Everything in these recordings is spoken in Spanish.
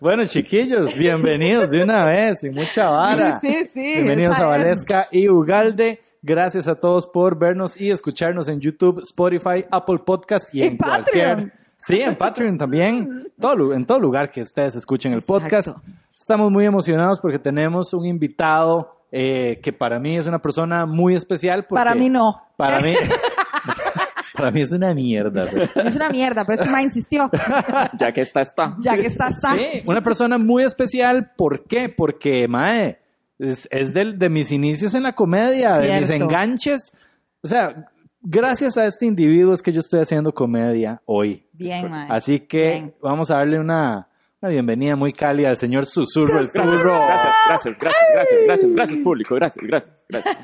Bueno, chiquillos, bienvenidos de una vez y mucha vara. Sí, sí. Bienvenidos a Valesca y Ugalde. Gracias a todos por vernos y escucharnos en YouTube, Spotify, Apple Podcast y, Y en cualquier. Patreon. Sí, en Patreon también. Todo, en todo lugar que ustedes escuchen el podcast. Exacto. Estamos muy emocionados porque tenemos un invitado eh, que para mí es una persona muy especial. porque- Para mí no. Para mí. para mí es una mierda. güey. Es una mierda, pero este ma insistió. ya que está, está. Ya que está, está. Sí, una persona muy especial. ¿Por qué? Porque, mae, es, es del- de mis inicios en la comedia, de mis enganches. O sea, gracias a este individuo es que yo estoy haciendo comedia hoy. Bien, mae. Así que Bien. vamos a darle una, una bienvenida muy cálida al señor Susurro el Turro. Gracias, gracias, gracias, gracias, gracias, gracias, público, gracias, gracias, gracias.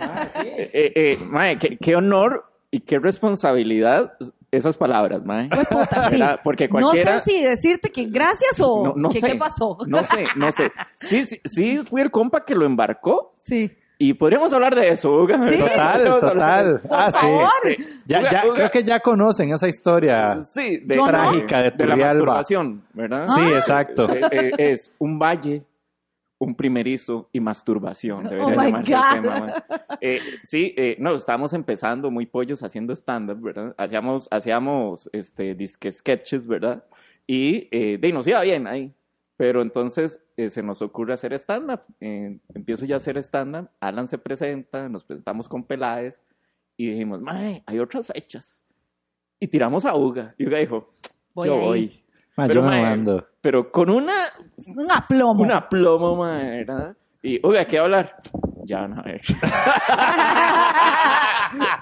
Eh, eh, mae, qué, qué honor y qué responsabilidad esas palabras, mae. Puta, sí. Porque cualquiera... No sé si decirte que gracias o No, no que sé. qué pasó. No sé, no sé. Sí, sí, sí, fui el compa que lo embarcó Sí. y podríamos hablar de eso, Uga. Sí. Total, total. de eso. Ah, sí. favor. Este, Ya, Uga, ya, Uga, creo que ya conocen esa historia. Sí, de, Yo no. Trágica de de la masturbación, ¿verdad? Sí, exacto. Eh, eh, es un valle, un primerizo y masturbación. Debería Oh llamarse el tema, man. Eh, sí, eh, no, estábamos empezando muy pollos haciendo stand-up, ¿verdad? Hacíamos, hacíamos este, disque sketches, ¿verdad? Y eh, de ahí nos iba bien ahí. Pero entonces eh, se nos ocurre hacer stand-up. Eh, empiezo ya a hacer stand-up. Alan se presenta, nos presentamos con Peláez y dijimos, mae, hay otras fechas. Y tiramos a Uga. Y Uga dijo, Voy yo ahí. voy. Ma, Pero, yo me mae, mando. Pero con una, Un aplomo. una plomo, mae, ¿verdad? Y, oiga, ¿qué hablar? Ya van a ver.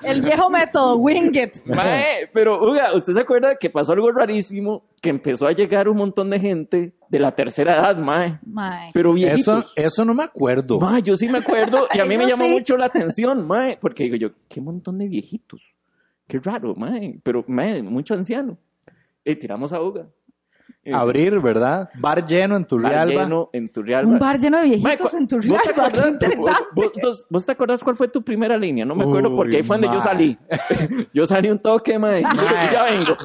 El viejo método, wing it. Mae, pero, oiga, ¿usted se acuerda que pasó algo rarísimo? Que empezó a llegar un montón de gente de la tercera edad, mae. Mae. Pero Eso, viejitos. eso no me acuerdo. Mae, yo sí me acuerdo y a mí me llamó sí. mucho la atención, mae. Porque digo yo, qué montón de viejitos. Qué raro, mae. Pero, mae, mucho anciano. Y tiramos a Uga. Abrir, ¿verdad? Bar lleno en bar Turrialba. lleno en Turrialba. Un bar lleno de viejitos en tu ¿vos te acordás- vos- vos- vos te acordás cuál fue tu primera línea? No me acuerdo porque ahí fue donde yo salí. Yo salí un toque, mae. y ya vengo.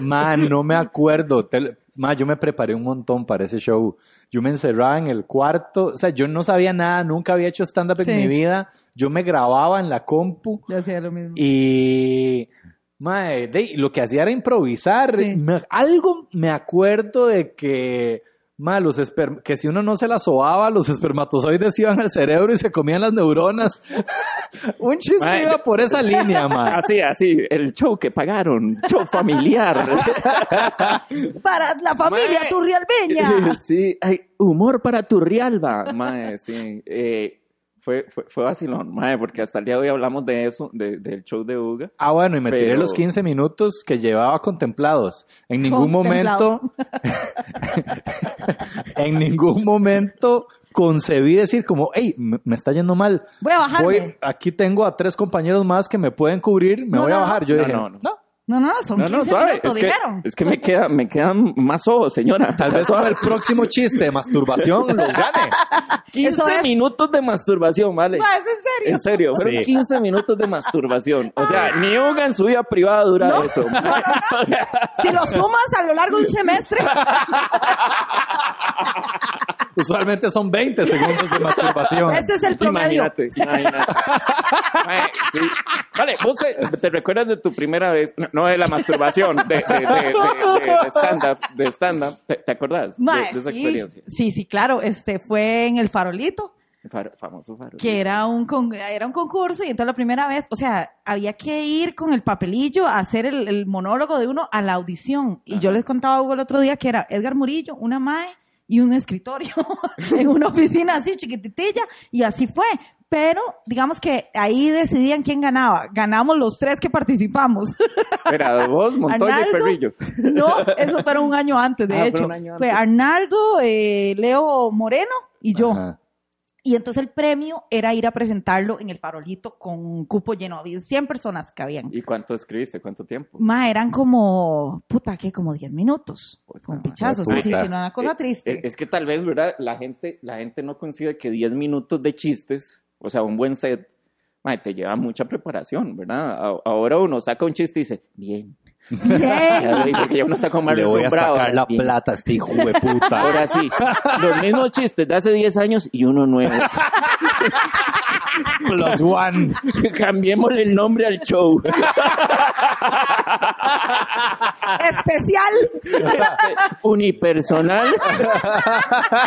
Man, no me acuerdo. Te- Ma, yo me preparé un montón para ese show. Yo me encerraba en el cuarto. O sea, yo no sabía nada, nunca había hecho stand-up Sí. en mi vida. Yo me grababa en la compu Yo hacía lo mismo. y... Mae, de- lo que hacía era improvisar. Sí. Me- algo me acuerdo de que... Ma, los esper- que si uno no se la sobaba, los espermatozoides iban al cerebro y se comían las neuronas. Un chiste Mae, iba por esa línea, ma. Así, así, el show que pagaron, show familiar. Para la familia Mae. turrialbeña. Sí, hay humor para Turrialba, mae, sí. Eh, fue, fue, fue vacilón, mae, porque hasta el día de hoy hablamos de eso, de- del show de Uga. Ah, bueno, y me tiré los 15 minutos que llevaba contemplados. En ningún momento, en ningún momento concebí decir como, hey, me, me está yendo mal. Voy a bajarme. Voy, aquí tengo a tres compañeros más que me pueden cubrir, me No, voy a bajar. Yo no, dije, no, no, no. No, no, son No, 15 no, suave. minutos, Es que, dijeron. es que me, queda, me quedan más ojos, señora. tal vez para el próximo chiste de masturbación los gane. 15 Eso es. minutos de masturbación, ¿vale? Ma, ¿es en serio? En serio, fueron Sí. 15 minutos de masturbación. O sea, ni Uga en su vida privada dura No. eso. Si lo sumas a lo largo de un semestre, Usualmente son 20 segundos de masturbación. ese es el promedio. Imagínate, imagínate. Sí. Vale, vos te, te recuerdas de tu primera vez, no, no de la masturbación, de, de, de, de- de stand-up, de stand-up, ¿te, te acordás de- Mae, de, esa sí, experiencia? sí, sí, claro, este fue en el farolito. Far- famoso farolito. que era un, con- era un concurso y entonces la primera vez, o sea, había que ir con el papelillo a hacer el, el monólogo de uno a la audición. Y yo les contaba a Hugo el otro día que era Edgar Murillo, una mae y un escritorio en una oficina así chiquititilla y así fue. Pero digamos que ahí decidían quién ganaba. Ganamos los tres que participamos. Era vos, Montoya y Arnaldo. Perrillo. No, eso fue un año antes, de Ah, hecho. Fue. Arnaldo, eh, Leo Moreno y yo. Ajá. Y entonces el premio era ir a presentarlo en el farolito con un cupo lleno. Había 100 personas que habían. ¿Y cuánto escribiste? ¿Cuánto tiempo? Ma, eran como, puta, ¿qué? Como 10 minutos. Pues, Con pichazos. Así, que una cosa Eh, triste. eh, Es que tal vez, ¿verdad? La gente, la gente no concibe que 10 minutos de chistes, o sea, un buen set, te lleva mucha preparación, ¿verdad? Ahora uno saca un chiste y dice, bien. Bien. Ya, Porque ya uno está como más Le voy a sacar la bien. plata a este hijo de puta. Ahora sí, los mismos chistes de hace 10 años y uno nuevo. Plus one. Cambiémosle el nombre al show. Especial. Unipersonal.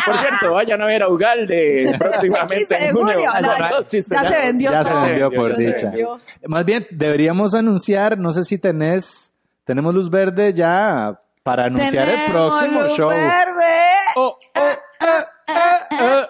Por cierto, vayan a ver a Ugalde próximamente 15 de en junio. junio. Con No, dos chistes ya se vendió Ya se vendió por Ya se dicha. vendió. Más bien, deberíamos anunciar, no sé si tenés, tenemos luz verde ya para anunciar el próximo luz show. verde. Oh, oh, eh.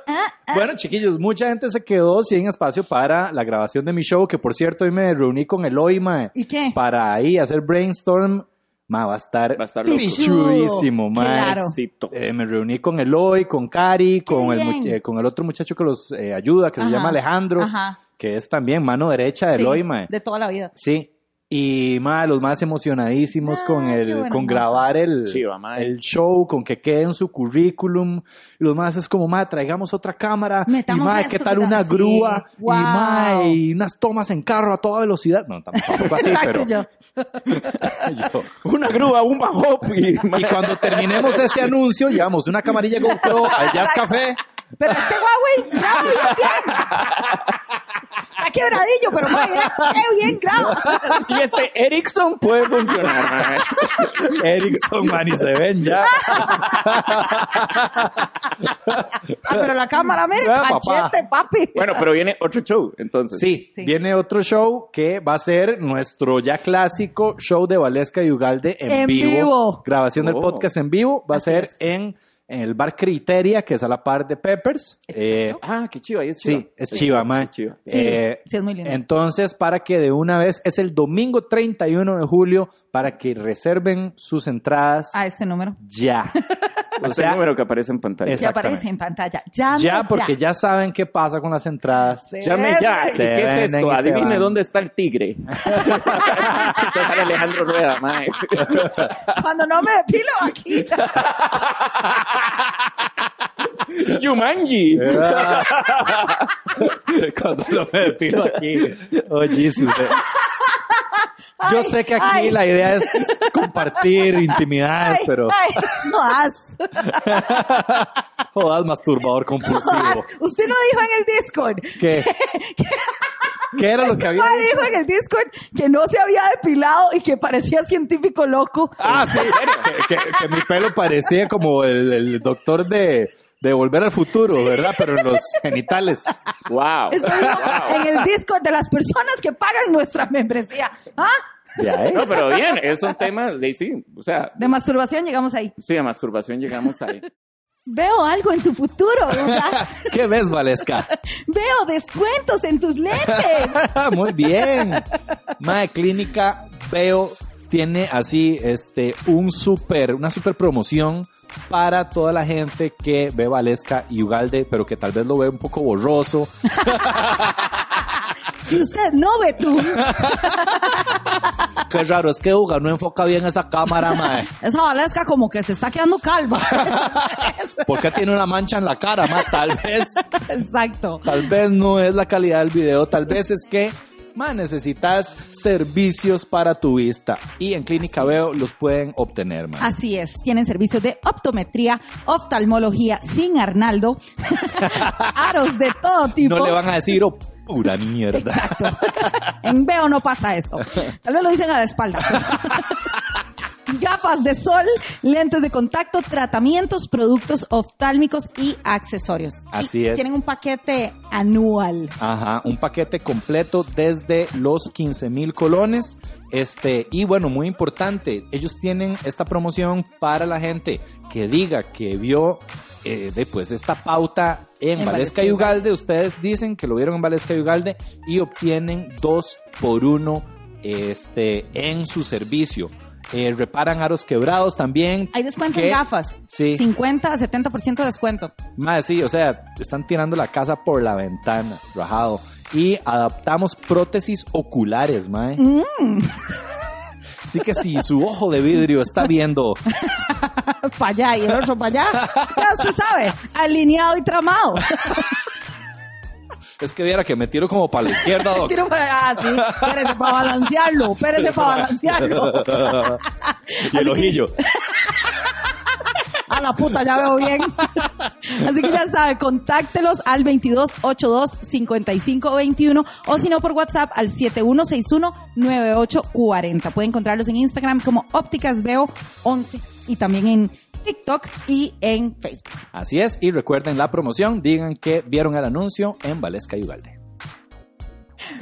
Bueno, chiquillos, mucha gente se quedó sin espacio para la grabación de mi show, que por cierto hoy me reuní con Eloy, mae, ¿Y qué? para ahí hacer brainstorm. Ma, va a estar, Va a estar pichudísimo, mae. Claro. Eh, me reuní con Eloy, con Cari, con el, eh, con el otro muchacho que los eh, ayuda, que se Ajá. llama Alejandro, Ajá. que es también mano derecha de Sí, Eloy, mae. de toda la vida. Sí. Y más los más emocionadísimos Ah, con el con grabar el, Chiva, el show, con que quede en su currículum. Y los más es como, más traigamos otra cámara. Metamos y más, ¿qué tal una Sí. grúa? Wow. Y más, y unas tomas en carro a toda velocidad. No, tampoco así, pero Exacto, yo. yo- Una grúa, un bajop y, Y cuando terminemos ese anuncio, llevamos una camarilla GoPro al Jazz Café. Pero este Huawei graba bien, bien. Está quebradillo, pero muy bien, qué bien graba. y este Ericsson puede funcionar. Ericsson, man, y se ven ya. Ah, pero la cámara, mire, Ah, papá. cachete, papi. Bueno, pero viene otro show, entonces. Sí, Sí. viene otro show que va a ser nuestro ya clásico show de Valesca y Ugalde en, En vivo. vivo. Grabación del Oh. podcast en vivo. Va a ser es. en, en el bar Criteria, que es a la par de Peppers. Eh, Ah, qué chiva, ahí es chiva. sí, es chiva, man. Es chiva. Eh, sí, es muy lindo. Entonces, para que de una vez, es el domingo 31 de julio, para que reserven sus entradas A este número. ya. O Este sea, número que aparece en pantalla. es- Ya Exactamente. aparece en pantalla. Llame ya porque ya saben qué pasa con las entradas. Llame ya. ¿Y qué es esto? Adivine dónde está el tigre. Entonces sale Alejandro Rueda, mae. Cuando no me depilo aquí. Yumanji. Cuando lo me depilo aquí. Oh, Jesus. eh. Yo Ay, sé que aquí ay. la idea es compartir intimidades, Ay, pero ay, no haz. jodas, masturbador compulsivo. Usted no dijo en el Discord. ¿Qué? ¿Qué era lo que había No dicho? dijo en el Discord que no se había depilado y que parecía científico loco. Ah, sí. Que, que- que mi pelo parecía como el, el doctor de, de Volver al Futuro, ¿verdad? Pero en los genitales. Wow. Eso dijo Wow. en el Discord de las personas que pagan nuestra membresía. ¿Ah? Ya, ¿eh? No, pero bien, es un tema de sí. O sea, De masturbación llegamos ahí. sí, de masturbación llegamos ahí. Veo algo en tu futuro, ¿verdad? ¿Qué ves, Valesca? Veo descuentos en tus lentes. Muy bien. Mae Clínica Veo tiene así este un super, una super promoción para toda la gente que ve Valesca y Ugalde, pero que tal vez lo ve un poco borroso. Si usted no ve tú, Qué raro, es que Uga no enfoca bien esa cámara, mae. esa Valesca como que se está quedando calva. ¿Por qué tiene una mancha en la cara, mae? Tal vez, Exacto. tal vez no es la calidad del video, tal vez es que mae, necesitas servicios para tu vista y en Clínica Veo los pueden obtener, mae. Así es, tienen servicios de optometría, oftalmología sin Arnaldo, aros de todo tipo. No le van a decir, oh, pura mierda. Exacto. En Veo no pasa eso. Tal vez lo dicen a la espalda. gafas de sol, lentes de contacto, tratamientos, productos oftálmicos y accesorios. Así Y es. Tienen un paquete anual. Ajá, un paquete completo desde los 15 mil colones. Este, y bueno, muy importante, ellos tienen esta promoción para la gente que diga que vio eh, de, pues, esta pauta en, En Valesca y Ugalde. Ustedes dicen que lo vieron en Valesca y Ugalde y obtienen dos por uno este, en su servicio. Eh, reparan aros quebrados también. Hay descuento que- en gafas. Sí. 50 a 70% de descuento. Madre, sí, o sea, están tirando la casa por la ventana, rajado. Y adaptamos prótesis oculares, mae. Así que si su ojo de vidrio está viendo, para allá y el otro para allá. Ya se sabe, alineado y tramado. es que viera que me tiro como para la izquierda, doc. Tiro para allá, sí. Espérese para balancearlo, espérese para balancearlo. Y el ojillo. A la puta, ya veo bien. Así que ya sabe, contáctelos al 2282-5521 o si no por WhatsApp al 7161-9840. Puede encontrarlos en Instagram como ópticasveo 11 y también en TikTok y en Facebook. Así es, y recuerden la promoción, digan que vieron el anuncio en Valesca y Ugalde.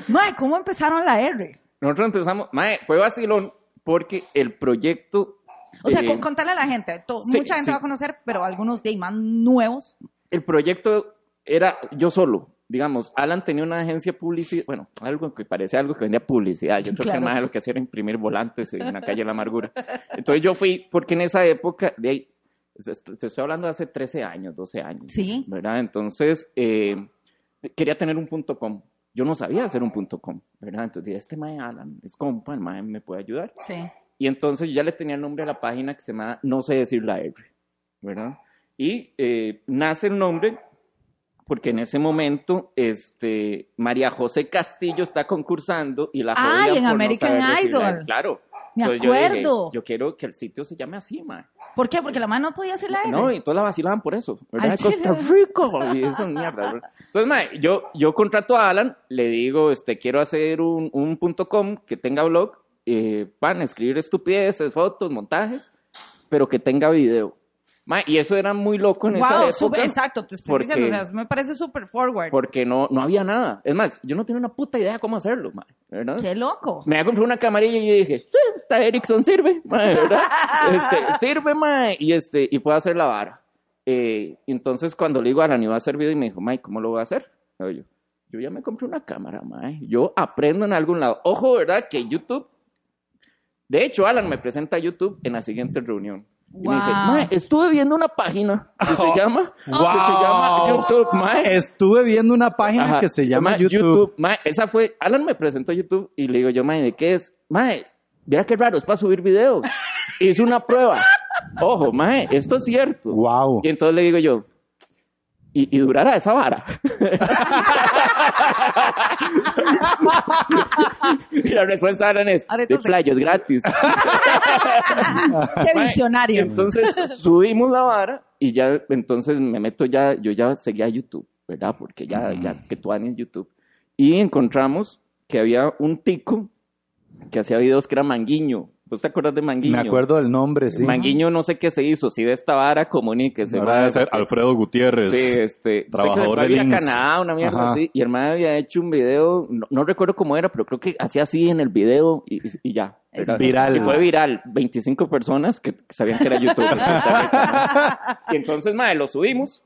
Mae, ¿cómo empezaron la R? Nosotros empezamos, mae, fue vacilón porque el proyecto... O sea, eh, con- contarle a la gente. to- sí, mucha gente sí. va a conocer, pero algunos de más nuevos. el proyecto era yo solo. Digamos, Alan tenía una agencia publicidad, bueno, algo que parecía algo que vendía publicidad. Yo creo Claro. que más lo que hacía era imprimir volantes en la calle de la amargura. Entonces yo fui, porque en esa época, de ahí, te estoy hablando de hace 13 años, 12 años. Sí. ¿Verdad? Entonces, eh, quería tener un punto com. Yo no sabía hacer un punto com, ¿verdad? Entonces dije, este mae Alan es bueno, el mae me puede ayudar. Sí. Y entonces yo ya le tenía el nombre a la página que se llama No sé decir la R, ¿verdad? Y eh, nace el nombre porque en ese momento este, María José Castillo está concursando y la Ay, en no American saber decir la Idol. R. Claro. Me Entonces yo dije, acuerdo. Yo, quiero que el sitio se llame así, ma. ¿Por qué? Porque la mano no podía hacer la R. No, y todos la vacilaban por eso, ¿verdad? De Costa. Rico y esas mierdas, ¿verdad? Entonces, ma, yo, yo contrato a Alan, le digo, este, quiero hacer un, un punto com que tenga blog, eh, van a escribir estupideces, fotos, montajes, pero que tenga video. Ma, y eso era muy loco en esa Wow, época. súper, exacto, te estoy porque- diciendo, o sea, me parece súper forward. Porque no, no había nada. Es más, yo no tenía una puta idea cómo hacerlo, ma, ¿verdad? Qué loco. Me había comprado una camarilla y yo dije, "Sí, esta Ericsson sirve, mae, ¿verdad? Este, sirve, mae, y, este, y puedo hacer la vara. Eh, entonces, cuando le digo a Alan, iba a hacer video, y me dijo, mae, ¿cómo lo voy a hacer? Yo, yo ya me compré una cámara, mae. Yo aprendo en algún lado. Ojo, ¿verdad? Que YouTube... De hecho, Alan me presenta a YouTube en la siguiente reunión. Y me dice, Wow. mae, estuve viendo una página que se llama, que se Wow. llama YouTube, mae. Estuve viendo una página Ajá, que se llama ma, YouTube. Ma, esa fue, Alan me presentó YouTube y le digo yo, mae, ¿de qué es? Mae, mira qué raro, es para subir videos. Hice una prueba. Ojo, mae, esto es cierto. Wow. Y entonces le digo yo, ¿y, y durará esa vara? y la respuesta de Alan es, de playas gratis. Qué visionario. Entonces subimos la vara y ya, entonces me meto ya, yo ya seguía YouTube, ¿verdad? Porque ya, ya que tú en YouTube. Y encontramos que había un tico que hacía videos que era Manguiño. ¿Vos te acuerdas de Manguiño? Me acuerdo del nombre, sí. Manguiño no sé qué se hizo, si de esta vara comuníquese. Ahora mae, debe ser Alfredo Gutiérrez. Sí, este, trabajador de a. Canadá, una mierda Ajá. así, y el había hecho un video, no, no recuerdo cómo era, pero creo que hacía así en el video y, ya. Es ¿verdad? viral. Y fue viral, 25 personas que, sabían que era YouTube. y entonces, mae, lo subimos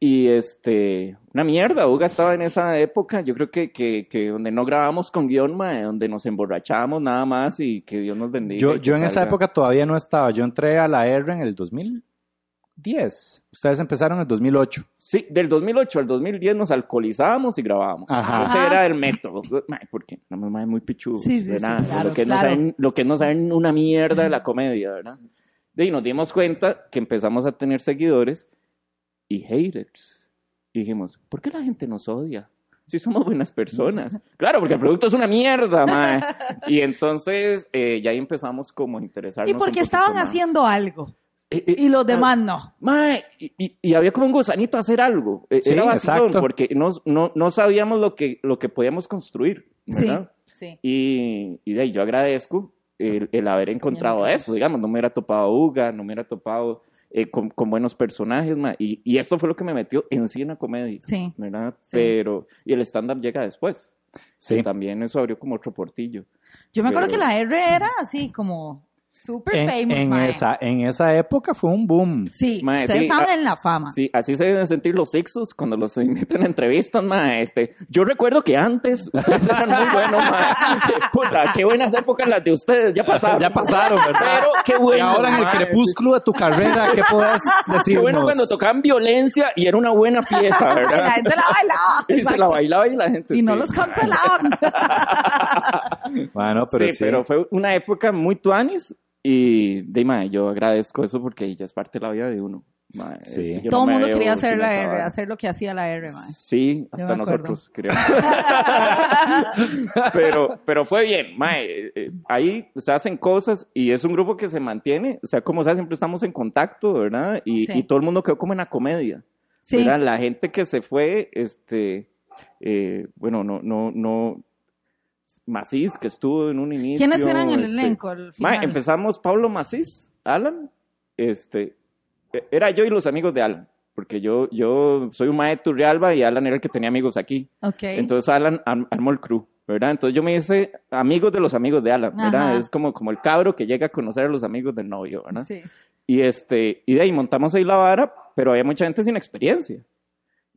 y este, una mierda, Uga estaba en esa época, yo creo que, que, que donde no grabamos con guion, mae, donde nos emborrachábamos nada más y que Dios nos bendiga. Yo, yo en esa época todavía no estaba. Yo entré a la R en el 2010. Ustedes empezaron en el 2008. Sí, del 2008 al 2010 nos alcoholizábamos y grabábamos. Ajá. Ese era el método. Mae, porque la mamá es muy pichudo. Sí, sí, sí, claro, lo, que no claro. saben, lo que no saben una mierda de la comedia, ¿verdad? Y nos dimos cuenta que empezamos a tener seguidores y haters. Y dijimos, ¿por qué la gente nos odia? Si somos buenas personas. Claro, porque el producto es una mierda, mae. Y entonces eh, ya ahí empezamos como a interesarnos Y porque un estaban más. haciendo algo. Eh, eh, Y los demás no. Mae, y, y- y había como un gusanito a hacer algo. Eh, Sí, Era vacilón, exacto. porque no, no, no sabíamos lo que, lo que podíamos construir, Sí. ¿verdad? Sí. Y, y de ahí yo agradezco el, el haber encontrado eso, digamos, no me hubiera topado Uga, no me hubiera topado eh, con, con buenos personajes, ma, y, y esto fue lo que me metió en sí en la comedia, Sí. ¿verdad? Sí. Pero, y el stand-up llega después. Sí. También eso abrió como otro portillo. Yo me acuerdo Pero- que la R era así como super En, famous, en mae. esa, en esa época fue un boom. Sí, Mae, ustedes sí, estaban ah, en la fama. Sí, así se deben sentir los sexos cuando los invitan a entrevistas, ma. Este, yo recuerdo que antes ustedes eran muy buenos, ma. Puta, qué buenas épocas las de ustedes, ya pasaron. Ya pasaron, ¿verdad? Pero qué bueno. y ahora en el crepúsculo de tu carrera, ¿qué puedes decirnos? Qué bueno cuando tocaban violencia y era una buena pieza, la ¿verdad? gente la bailaba. Y se la bailaba y la gente Y no los cancelaban. Bueno, pero sí, sí. pero fue una época muy tuanis y de ma, yo agradezco eso porque ya es parte de la vida de uno. Sí. Todo el mundo quería hacer la R, hacer lo que hacía la R, mae. Sí, hasta nosotros, creo. pero, pero fue bien, mae. eh, eh, Ahí se hacen cosas y es un grupo que se mantiene. O sea, como sea, siempre estamos en contacto, ¿verdad? Y, Sí. y todo el mundo quedó como en la comedia. Sí. ¿verdad? La gente que se fue, este, eh, bueno, no, no, no. Macís, que estuvo en un inicio. ¿Quiénes eran el este, elenco? Mae, final? empezamos Pablo Macís, Alan, este, e- era yo y los amigos de Alan, porque yo, yo soy un maestro de Turrialba y Alan era el que tenía amigos aquí. Ok. Entonces Alan arm- armó el crew, ¿verdad? Entonces yo me hice amigos de los amigos de Alan, ¿verdad? Ajá. Es como, como el cabro que llega a conocer a los amigos del novio, ¿verdad? Sí. Y, este, y de ahí montamos ahí la vara, pero había mucha gente sin experiencia,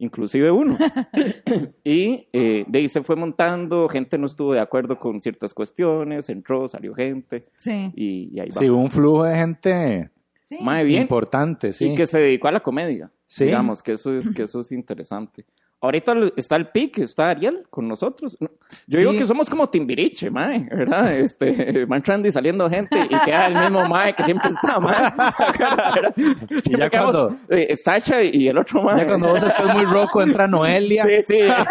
inclusive uno. y eh, de ahí se fue montando, gente no estuvo de acuerdo con ciertas cuestiones, entró, salió gente Sí. y, y ahí va. Sí, hubo un flujo de gente Sí. Bien. importante, sí. Y que se dedicó a la comedia. Sí. Digamos que eso es, que eso es interesante. Ahorita está el PIC, está Ariel con nosotros. No, Yo Sí. digo que somos como Timbiriche, mae, ¿verdad? Este, Van Trandy saliendo gente y queda el mismo mae que siempre está, mae. Y ya cuando, Eh, Sacha y el otro mae. ya cuando vos estés muy roco, entra Noelia. Sí, sí, iba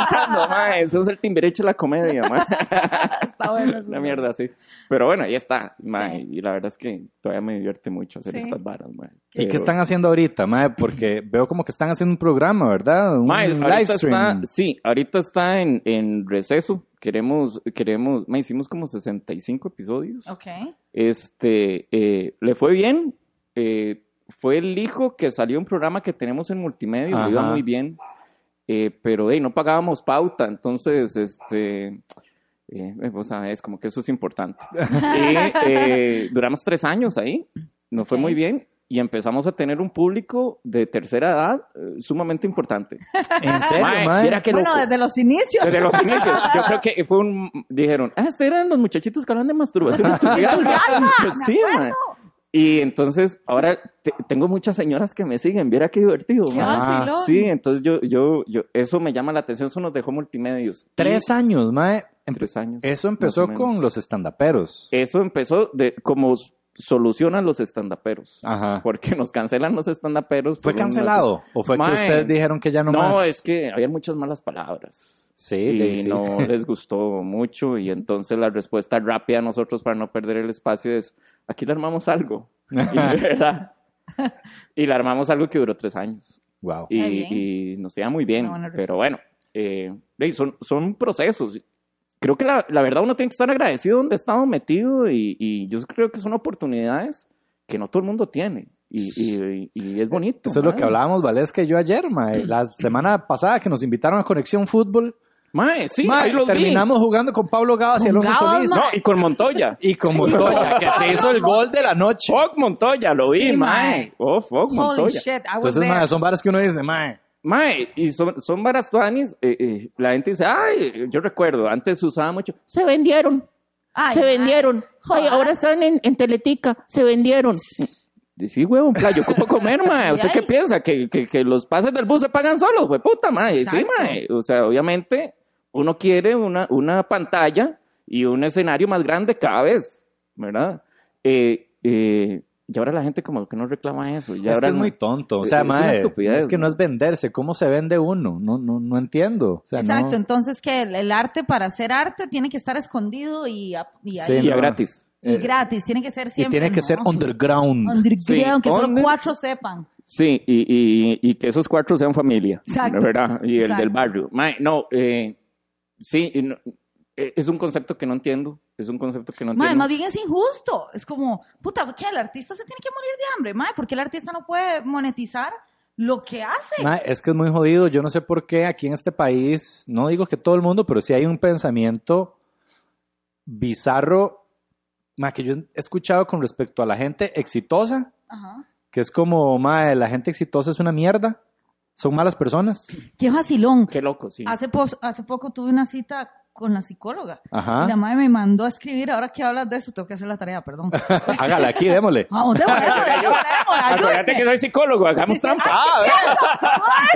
entrando, mae. Eso es el Timbiriche de la comedia, mae. Está bueno. Una mierda así. Pero bueno, ahí está, mae. Sí. Y la verdad es que todavía me divierte mucho hacer Sí. estas varas, mae. ¿Y qué están haciendo ahorita, mae? Porque veo como que están haciendo un programa, ¿verdad? Un Mae, live stream. está, sí, ahorita está en, en receso. Queremos, queremos, mae, hicimos como 65 episodios. Ok. Este, eh, le fue bien. eh, fue el hijo que salió un programa que tenemos en multimedia, le iba muy bien. eh, pero hey, no pagábamos pauta, entonces, este, eh, sabés, como que eso es importante. y eh, duramos tres años ahí, nos fue muy bien. Y empezamos a tener un público de tercera edad eh, sumamente importante. ¿En serio, Mae, mae? viera qué Bueno, loco. desde los inicios. Desde los inicios. Yo creo que fue un. Dijeron, ah, estos eran los muchachitos que hablan de masturbación. en Turrialba". sí, mae. Y entonces, ahora te- tengo muchas señoras que me siguen. Viera qué divertido, Qué mae. Ah. Sí, entonces yo, yo, yo, eso me llama la atención. Eso nos dejó multimedios. Tres años, mae. Tres años. Eso empezó con los estandaperos. Eso empezó de como solucionan los estandaperos. Ajá. Porque nos cancelan los estandaperos. ¿Fue una- cancelado? ¿O fue que Mae. ustedes dijeron que ya no, No, más? es que había muchas malas palabras. Sí, y sí. no les gustó mucho y entonces la respuesta rápida a nosotros para no perder el espacio es aquí le armamos algo y, de verdad y le armamos algo que duró tres años Wow. y, nos iba muy bien pero bueno eh, hey, son, son procesos creo que la, la verdad uno tiene que estar agradecido donde estamos metido y, y yo creo que son oportunidades que no todo el mundo tiene y, y- y es bonito Eso es lo que hablábamos Valesca y yo ayer, mae. La semana pasada que nos invitaron a Conexión Fútbol, Mae, sí, mae, ahí los vi. terminamos jugando con Pablo Gavas y Alonso Gavas, Solís. no, y con Montoya Y con Montoya, que se hizo el gol de la noche. Fuck Montoya, lo vi, Sí, mae. mae. Oh, fuck Holy Montoya. shit, I was Entonces, there. mae, son varas que uno dice, mae. Mae, y son, son varas tuanis, eh, eh, la gente dice, ay, yo recuerdo, antes se usaba mucho, se vendieron, Ay, se vendieron, ay, ahora están en, en Teletica, se vendieron. Sí, huevón, pla, yo ocupo comer, mae. ¿Usted qué piensa? ¿Que, que, que los pases del bus se pagan solos, güey, puta, mae. Sí, mae. O sea, obviamente, uno quiere una, una pantalla y un escenario más grande cada vez, ¿verdad? Eh, eh, y ahora la gente como que no reclama eso. Ya es ahora que es no- muy tonto. O sea, Es una mae, estupidez, es que no ¿no? es venderse. ¿Cómo se vende uno? No, no, no entiendo. O sea, Exacto, no- entonces que el, el arte para hacer arte tiene que estar escondido y, a- y Sí, ahí- Y no. gratis. y gratis, tiene que ser Y siempre. tiene que ser underground. Underground, Sí, que solo under- cuatro sepan. Sí, y, y, y que esos cuatro sean familia. Exacto. ¿Verdad? Y el Exacto. del barrio. No, eh, sí, y no- eh, es un concepto que no entiendo. Es un concepto que no entiendo. más bien es injusto. Es como, puta, ¿qué? El artista se tiene que morir de hambre, mae. ¿Por qué el artista no puede monetizar lo que hace? Ma, es que es muy jodido. Yo no sé por qué aquí en este país, no digo que todo el mundo, pero sí hay un pensamiento bizarro ma, que yo he escuchado con respecto a la gente exitosa, Ajá. que es como, ma, la gente exitosa es una mierda, son malas personas. Qué vacilón. Qué loco, sí. Hace, pos- hace poco tuve una cita con la psicóloga. Ajá. Y la madre me mandó a escribir, ahora que hablas de eso, tengo que hacer la tarea, perdón. Hágala aquí, démosle. Vamos, démosle, démosle, démosle, démosle, Acuérdate que soy psicólogo, hagamos Sí, sí. trampa. Ay,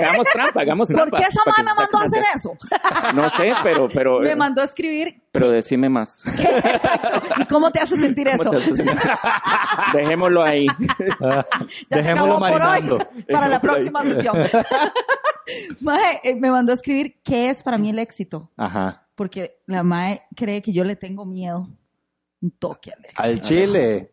hagamos trampa, hagamos ¿Por trampa. qué esa madre me mandó a hacer eso? No sé, pero, pero, Me eh, mandó a escribir, pero decime más. ¿y cómo te hace sentir ¿Cómo eso? te haces sentir? Dejémoslo ahí. Ah, Dejémoslo acabó por marinando. hoy, para la próxima sesión. Mae, eh, me mandó a escribir qué es para mí el éxito, Ajá. Porque la mae cree que yo le tengo miedo. Un toque al éxito. Al chile.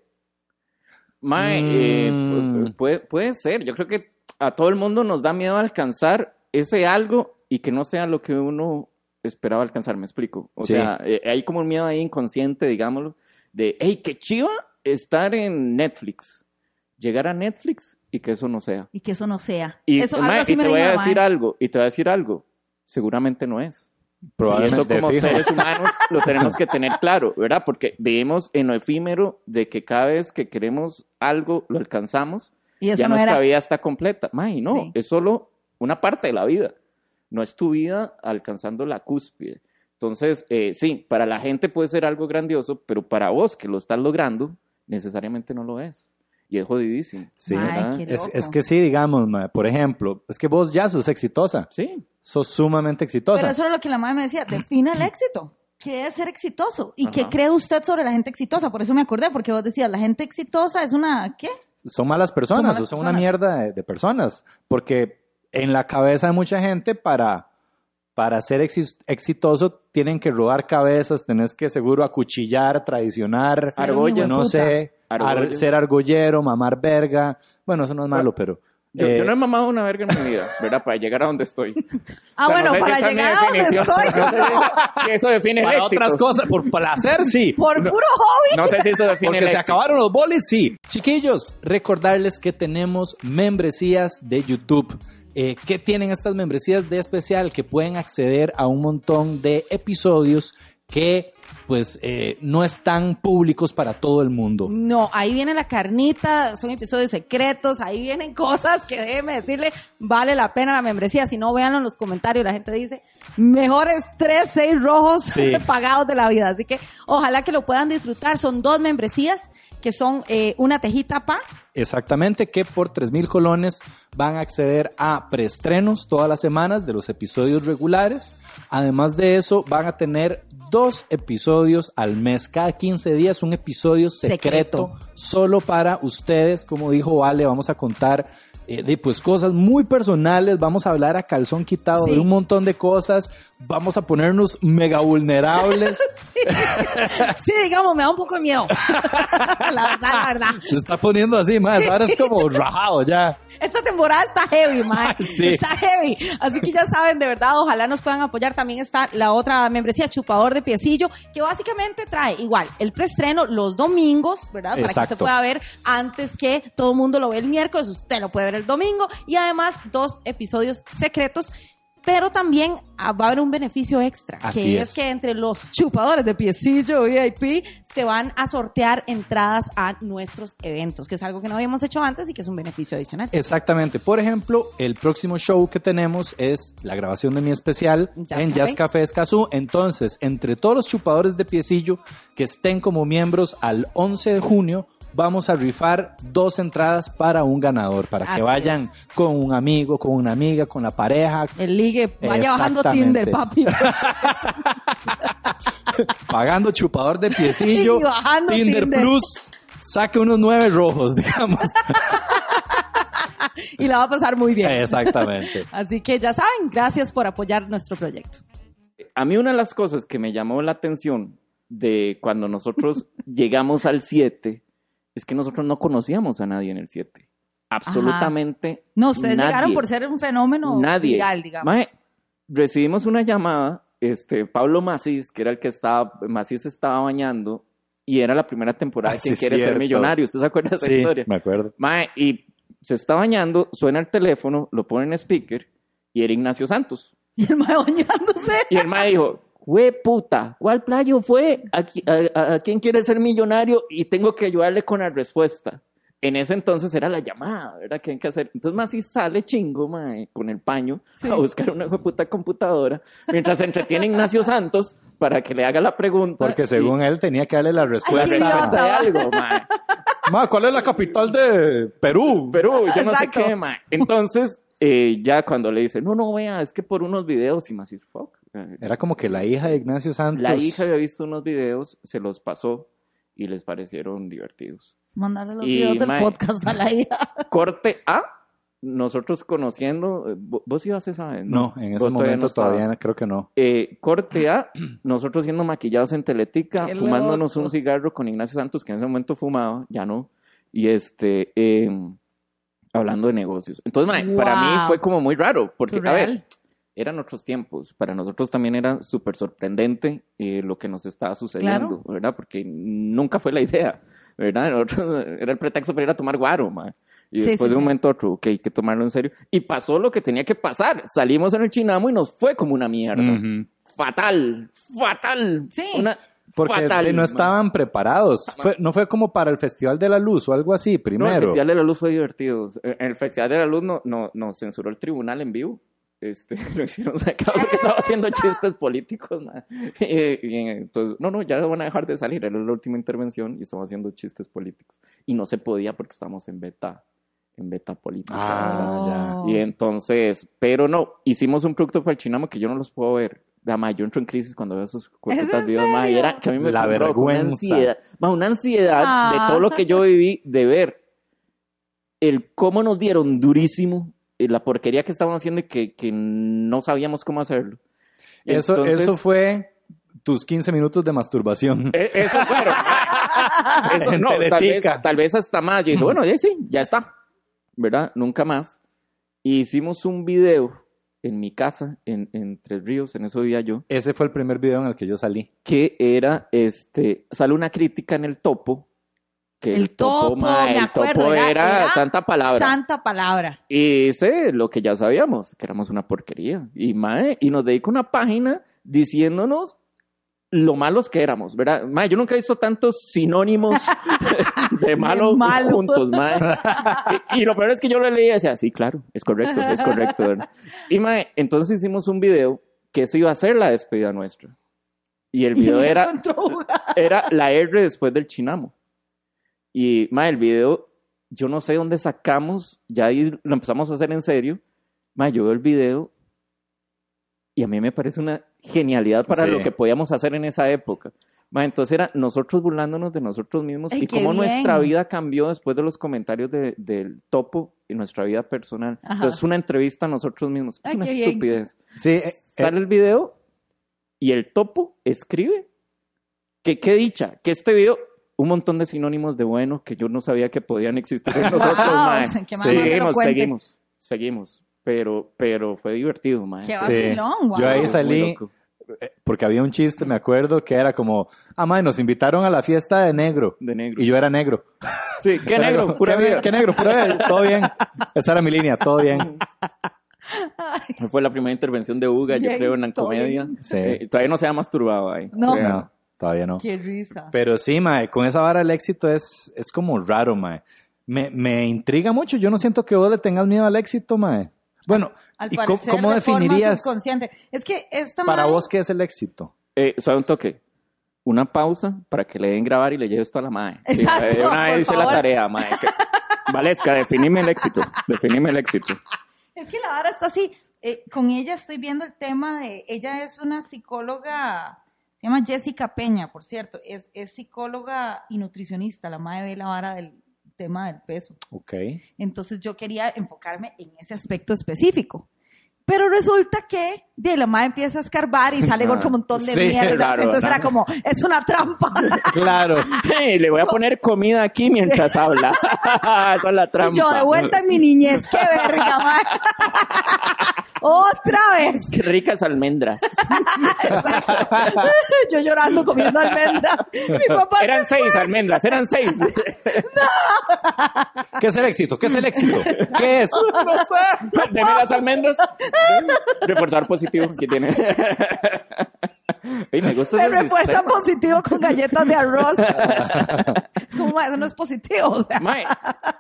Mae, eh, Mm. pu- puede, puede ser. Yo creo que a todo el mundo nos da miedo alcanzar ese algo y que no sea lo que uno esperaba alcanzar. Me explico. O Sí. sea, eh, hay como un miedo ahí inconsciente, digámoslo, de, hey, qué chiva estar en Netflix. Llegar a Netflix y que eso no sea. Y que eso no sea. Y, eso, mae, algo así y me te dijo voy a decir mae. algo, y te voy a decir algo. Seguramente no es. Y eso Probablemente. como fijo. seres humanos lo tenemos que tener claro, ¿verdad? Porque vivimos en lo efímero de que cada vez que queremos algo lo alcanzamos, Y eso ya no nuestra era. vida está completa. May, no, Sí. es solo una parte de la vida. No es tu vida alcanzando la cúspide. Entonces, eh, sí, para la gente puede ser algo grandioso, pero para vos que lo estás logrando, necesariamente no lo es. Y es jodidísimo. Sí. Ay, qué Es, loco. es que sí, digamos, ma, por ejemplo, es que vos ya sos exitosa. Sí. Sos sumamente exitosa. Pero eso era lo que la madre me decía, defina el éxito. ¿Qué es ser exitoso? ¿Y qué cree usted sobre la gente exitosa? Por eso me acordé, porque vos decías, la gente exitosa es una, ¿qué? son malas personas, Son una mierda de, de personas. Porque en la cabeza de mucha gente, para, para ser exi- exitoso, tienen que rodar cabezas, tenés que seguro acuchillar, traicionar, de no sé, ar- ser argollero, mamar verga. Bueno, eso no es malo, pero... Yo, eh, yo no he mamado una verga en mi vida, ¿verdad? Para llegar a donde estoy. Ah, O sea, bueno, no sé si para llegar a donde estoy, No sé si- si eso define el para éxito. otras cosas, por placer, sí. por puro hobby. No sé si eso define Porque el se éxito. acabaron los bolis, sí. Chiquillos, recordarles que tenemos membresías de YouTube. Eh, ¿Qué tienen estas membresías de especial? Que pueden acceder a un montón de episodios que pues eh, no están públicos para todo el mundo. No, ahí viene la carnita, son episodios secretos, ahí vienen cosas que déjeme decirle, vale la pena la membresía. Si no, véanlo en los comentarios, la gente dice, mejores tres, seis rojos Sí. pagados de la vida. Así que ojalá que lo puedan disfrutar. Son dos membresías que son eh, una tejita pa. Exactamente, que por 3 mil colones van a acceder a preestrenos todas las semanas de los episodios regulares. Además de eso, van a tener dos episodios al mes, cada 15 días, un episodio secreto, Secreto. solo para ustedes. Como dijo Vale, vamos a contar eh, de pues cosas muy personales, vamos a hablar a calzón quitado Sí. de un montón de cosas, vamos a ponernos mega vulnerables. Sí, digamos, me da un poco de miedo. la verdad, la verdad. Se está poniendo así, más. Ahora es como rajado ya. Esta temporada está heavy. Sí. Está heavy. Así que ya saben, de verdad, ojalá nos puedan apoyar. También está la otra membresía, Chupador de Piecillo, que básicamente trae igual el preestreno los domingos, ¿verdad? Para que usted pueda ver antes que todo el mundo lo ve el miércoles, usted lo puede ver el domingo. Y además, dos episodios secretos. Pero también ah, va a haber un beneficio extra, Así que es. es que entre los chupadores de piecillo VIP se van a sortear entradas a nuestros eventos, que es algo que no habíamos hecho antes y que es un beneficio adicional. Exactamente. Por ejemplo, el próximo show que tenemos es la grabación de mi especial Jazz en Café. Jazz Café Escazú. Entonces, entre todos los chupadores de piecillo que estén como miembros al 11 de junio, vamos a rifar dos entradas para un ganador, para que vayan es. con un amigo, con una amiga, con la pareja, El ligue, vaya bajando. Tinder, papi. pagando chupador de piecillo, Tinder, Tinder. Plus, saque unos nueve rojos, digamos. y la va a pasar muy bien. Exactamente. Así que ya saben, gracias por apoyar nuestro proyecto. A mí una de las cosas que me llamó la atención de cuando nosotros llegamos al 7 es que nosotros no conocíamos a nadie en el 7. Absolutamente No, ustedes nadie. llegaron por ser un fenómeno nadie. viral, digamos. Mae, recibimos una llamada este, Pablo Macís, que era el que estaba, Macís estaba bañando y era la primera temporada Ah, de Quien sí, quiere ser cierto. millonario. ¿Usted se acuerda de esa Sí, historia? me acuerdo. Mae, y se está bañando, suena el teléfono, lo pone en speaker y era Ignacio Santos. Y el mae bañándose. Y el mae dijo, ¡Hue puta! ¿Cuál playo fue? ¿A, a- quién quiere ser millonario? Y tengo que ayudarle con la respuesta. En ese entonces era la llamada, ¿verdad? ¿Qué hay que hacer? Entonces, más si sale chingo, mae, con el paño Sí. a buscar una puta computadora, mientras se entretiene Ignacio Santos para que le haga la pregunta. Porque y- según él tenía que darle la respuesta. respuesta de idiota. algo, mae. Ma, ¿cuál es la capital de Perú? Perú, yo no sé qué, mae. Entonces, eh, ya cuando le dice, no, no, vea, es que por unos videos y más fuck. Era como que la hija de Ignacio Santos. La hija había visto unos videos, se los pasó y les parecieron divertidos. Mandarle los Y, videos del mae. podcast a la hija. Corte A, nosotros conociendo, vo- vos ibas esa vez, No, en ese momento todavía, creo que no. Eh, corte A, nosotros siendo maquillados en Teletica, Qué fumándonos loco. un cigarro con Ignacio Santos, que en ese momento fumaba, ya no, y este, eh, hablando de negocios. Entonces, mae, para mí fue como muy raro, porque, a ver. Eran otros tiempos. Para nosotros también era súper sorprendente eh, lo que nos estaba sucediendo, ¿verdad? Porque nunca fue la idea, ¿verdad? Nosotros- era el pretexto para ir a tomar guaro, mae. Y Sí, después sí, de un sí. momento a otro, ok, hay que tomarlo en serio. Y pasó lo que tenía que pasar. Salimos en el chinamo y nos fue como una mierda. Fatal, fatal. Sí. Una, Porque fatal, no estaban preparados. Fue- no fue como para el Festival de la Luz o algo así, No, el primero. Festival de la Luz fue divertido. El Festival de la Luz no, no, nos censuró el tribunal en vivo. Este, lo hicieron sacados porque estaba haciendo chistes políticos. Y, y entonces, no, no, ya van a dejar de salir. Era la última intervención y estaba haciendo chistes políticos. Y no se podía porque estábamos en beta, en beta política. Ah, Oh. Y entonces, pero no, hicimos un producto para el Chinamo que yo no los puedo ver. La ma, yo entro en crisis cuando veo esos cuentas en videos, ma, y era que a mí me La provoca una vergüenza. ansiedad, ma, una ansiedad Ah. de todo lo que yo viví, de ver el cómo nos dieron durísimo la porquería que estaban haciendo y que, que no sabíamos cómo hacerlo. Eso, Entonces, eso fue tus 15 minutos de masturbación. eh, Eso fueron. Eso no, tal vez, tal vez hasta más. Yo dije, bueno, ya sí, ya está. ¿Verdad? Nunca más. Hicimos un video en mi casa, en, en Tres Ríos, en eso vivía yo, Ese fue el primer video en el que yo salí. que era, este, sale una crítica en el topo. Que El topo, ma, me el acuerdo, topo era- era, santa palabra. Santa palabra. Y dice lo que ya sabíamos, que éramos una porquería. Y, mae, y nos dedica una página diciéndonos lo malos que éramos, ¿verdad? Mae, yo nunca he visto tantos sinónimos de malo, malo. juntos, mae. Y, y lo peor es que yo lo leí y decía, sí, claro, es correcto, es correcto, ¿verdad? Y, mae, entonces hicimos un video que eso iba a ser la despedida nuestra. Y el video Y era, era la R después del chinamo. Y, ma, el video, yo no sé dónde sacamos, ya ahí lo empezamos a hacer en serio. Ma, yo veo el video y a mí me parece una genialidad para Sí. lo que podíamos hacer en esa época. Ma, entonces era nosotros burlándonos de nosotros mismos Ay, y cómo nuestra bien. vida cambió después de los comentarios de- del topo y nuestra vida personal. Ajá. Entonces, una entrevista a nosotros mismos. Es Ay, una qué bien. estupidez Sí, eh, sale el video y el topo escribe que qué dicha, que este video, un montón de sinónimos de bueno que yo no sabía que podían existir en nosotros, Wow, mae. Seguimos, seguimos, seguimos, pero, pero fue divertido, mae. Qué Sí. vacilón, wow. Yo ahí salí- eh, porque había un chiste, me acuerdo, que era como, ah, mae, nos invitaron a la fiesta de negro. De negro. Y yo era negro. Sí, qué Era negro, como, pura ¿qué, vida. qué negro, pura vida. Todo bien. Esa era mi línea, todo bien. Fue la primera intervención de Uga, yo creo, en la comedia. Sí. Eh, todavía no se ha masturbado ahí. No. Pero- No, todavía no. Qué risa. Pero sí, mae, con esa vara el éxito es, es como raro, mae. Me, me intriga mucho. Yo no siento que vos le tengas miedo al éxito, mae. Bueno, Al ¿y cómo, parecer, cómo de forma definirías subconsciente. Es que esta para mae- vos qué es el éxito? Eh, suave un toque. Una pausa para que le den grabar y le lleve esto a la mae. Exacto, una vez hice la tarea, mae. que- Valesca, definime el éxito. Definime el éxito. Es que la vara está así. Eh, con ella estoy viendo el tema de. Ella es una psicóloga. Se llama Jessica Peña, por cierto. Es, es psicóloga y nutricionista. La madre ve la vara del tema del peso. Ok. Entonces yo quería enfocarme en ese aspecto específico. Pero resulta que de la madre empieza a escarbar y sale Ah, otro montón de sí, mierda. claro, Entonces era ¿no? como, es una trampa. Claro. Hey, le voy a poner comida aquí mientras habla. Esa es la trampa. Y yo de vuelta en mi niñez, qué verga, mae. Otra vez. Qué ricas almendras. Yo llorando comiendo almendras. Mi papá. Eran seis almendras, eran seis. ¿Qué es el éxito? ¿Qué es el éxito? ¿Qué es? No sé. Deme las almendras. Reforzar positivo que tiene. Ey, me gusta Me refuerza positivo con galletas de arroz. es como, "Ma, eso no es positivo. O sea. Mae,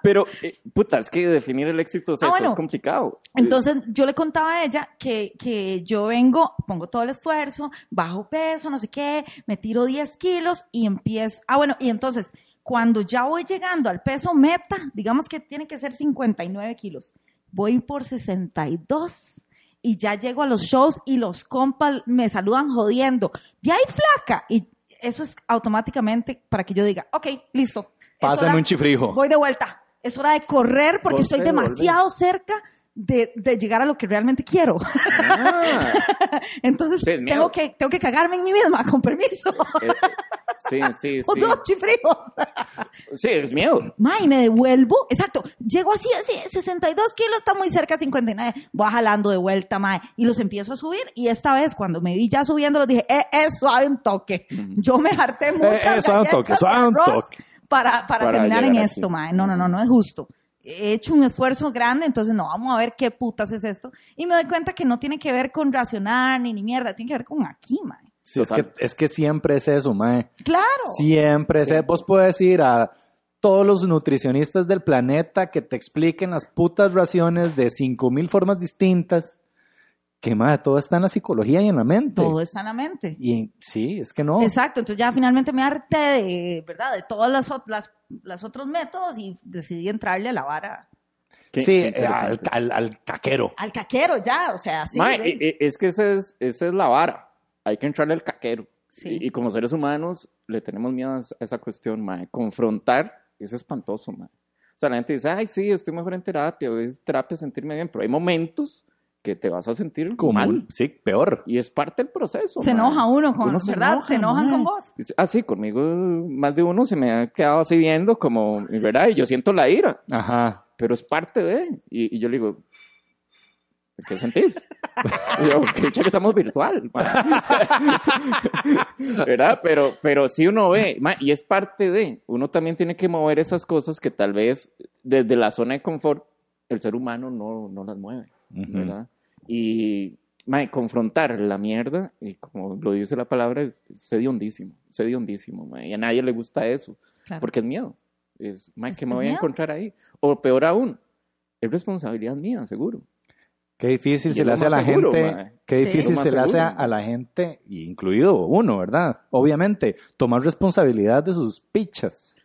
pero, eh, puta, es que definir el éxito es Ah, eso, bueno. es complicado. Entonces yo le contaba a ella que, que yo vengo, pongo todo el esfuerzo, bajo peso, no sé qué, me tiro 10 kilos y empiezo. Ah, bueno, y entonces cuando ya voy llegando al peso meta, digamos que tiene que ser 59 kilos, voy por 62 y ya llego a los shows y los compas me saludan jodiendo. De ahí flaca. Y eso es automáticamente para que yo diga, ok, listo. hora- un chifrijo. Voy de vuelta. Es hora de correr porque estoy demasiado cerca de, de llegar a lo que realmente quiero. Ah, Entonces Sí, tengo que, tengo que cagarme en mí misma, con permiso. eh, eh, sí, sí, O sí. dos. Sí, es miedo. Ma, y me devuelvo. Exacto. Llego así, así, 62 kilos, está muy cerca, 59. Voy jalando de vuelta, ma. Y los empiezo a subir. Y esta vez, cuando me vi ya subiendo, los dije, eh, eh, suave un toque. Yo me harté mucho. eh, suave un toque, suave un toque. Para, para, Para terminar en esto, aquí. ma. No, no, no, no es justo. He hecho un esfuerzo grande, entonces no, vamos a ver qué putas es esto. Y me doy cuenta que no tiene que ver con racionar ni ni mierda, tiene que ver con aquí, ma. Sí, es, que, es que siempre es eso, mae. Claro. Siempre es eso. Vos puedes ir a todos los nutricionistas del planeta que te expliquen las putas raciones de 5000 formas distintas. Que, mae, todo está en la psicología y en la mente. Todo está en la mente. Y sí, es que no. Exacto, entonces ya finalmente me harté de, ¿verdad? De todos los, las, las otros métodos y decidí entrarle a la vara Qué- sí, qué al, al- al caquero. al caquero ya, o sea, sí. De- eh, eh, es que esa es, esa es la vara. Hay que entrarle al caquero. Sí. Y, y como seres humanos le tenemos miedo a esa- cuestión, mae. Confrontar es espantoso, mae. O sea, la gente dice, ay, sí, estoy mejor en terapia, es terapia sentirme bien, pero hay momentos que te vas a sentir Como, mal. sí, peor. Y es parte del proceso. se enoja uno con, Uno se ¿verdad? enoja, se enojan con vos. Ah, sí, conmigo más de uno se me ha quedado así viendo como, ¿verdad? Y yo siento la ira, Ajá. pero es parte de. Y, y yo le digo, ¿qué sentís? Y yo, que estamos virtual. ma". ¿Verdad? Pero, pero sí uno ve, y es parte de. Uno también tiene que mover esas cosas que tal vez desde la zona de confort el ser humano no, no las mueve. Ujú. ¿verdad? Y ma, confrontar la mierda, y como lo dice la palabra, es hediondísimo, es hediondísimo, ma, y a nadie le gusta eso, Claro. porque es miedo. Es, ma, Es- ¿qué me voy a miedo. encontrar ahí? O peor aún, es responsabilidad mía, seguro. Qué difícil Y se le hace a la seguro, gente, mae. qué Sí. difícil se le hace a, mae. a la gente, y incluido uno, ¿verdad? Obviamente, tomar responsabilidad de sus pichas,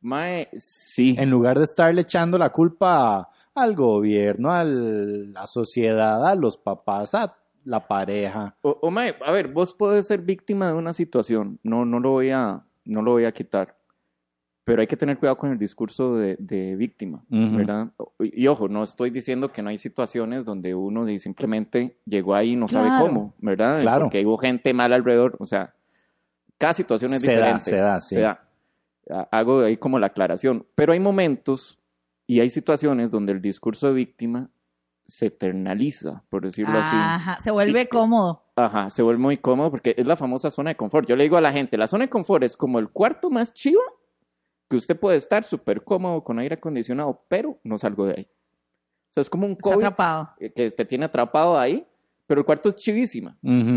Mae, sí. en lugar de estarle echando la culpa al gobierno, a la sociedad, a los papás, a la pareja. O, o, mae, a ver, vos podés ser víctima de una situación, no, no, lo, voy a, no lo voy a quitar, pero hay que tener cuidado con el discurso de, de víctima. ¿verdad? Y, y ojo, no estoy diciendo que no hay situaciones donde uno simplemente llegó ahí y no sabe cómo, ¿verdad? Claro. Porque hubo gente mal alrededor, o sea, cada situación es Se da, diferente. se da, sí. Ha- Hago ahí como la aclaración, pero hay momentos y hay situaciones donde el discurso de víctima se eternaliza, por decirlo así. Ajá, se vuelve Y- cómodo. Ajá, se vuelve muy cómodo porque es la famosa zona de confort. Yo le digo a la gente, la zona de confort es como el cuarto más chivo que usted puede estar súper cómodo con aire acondicionado, pero no salgo de ahí. O sea, es como un Está COVID atrapado. eh, que te tiene atrapado ahí, pero el cuarto es chivísima.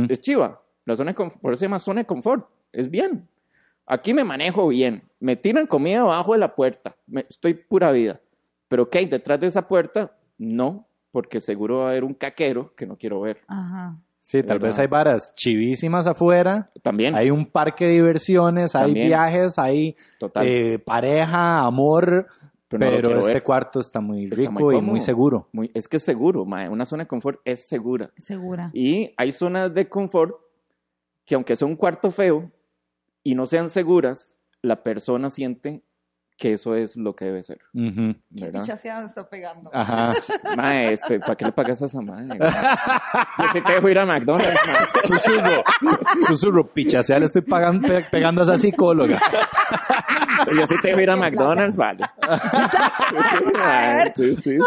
Es chiva. La zona de confort, por eso se llama zona de confort. Es bien. Aquí me manejo bien. Me tiran comida abajo de la puerta. Me- estoy pura vida. Pero ¿qué hay detrás de esa puerta? No, porque seguro va a haber un caquero que no quiero ver. Ajá. Sí, tal ¿verdad? vez hay varas chivísimas afuera, También, hay un parque de diversiones, hay También. viajes, hay total. eh, pareja, amor, Pero no pero este ver. cuarto está muy Está rico muy y muy seguro. Muy- es que es seguro, mae. Una zona de confort es segura. Segura. Y hay zonas de confort que aunque sea un cuarto feo y no sean seguras, la persona siente que eso es lo que debe ser, Ujú. ¿verdad? Pichaseada me está pegando. Ajá. Mae, este, ¿para qué le pagas a esa madre? Yo sí te dejo ir a McDonald's, mae. Susurro. Susurro, pichasea, le estoy pagando, pe- pegando a esa psicóloga. Yo sí te dejo ir a McDonald's, vale. Sí, mae, sí, sí,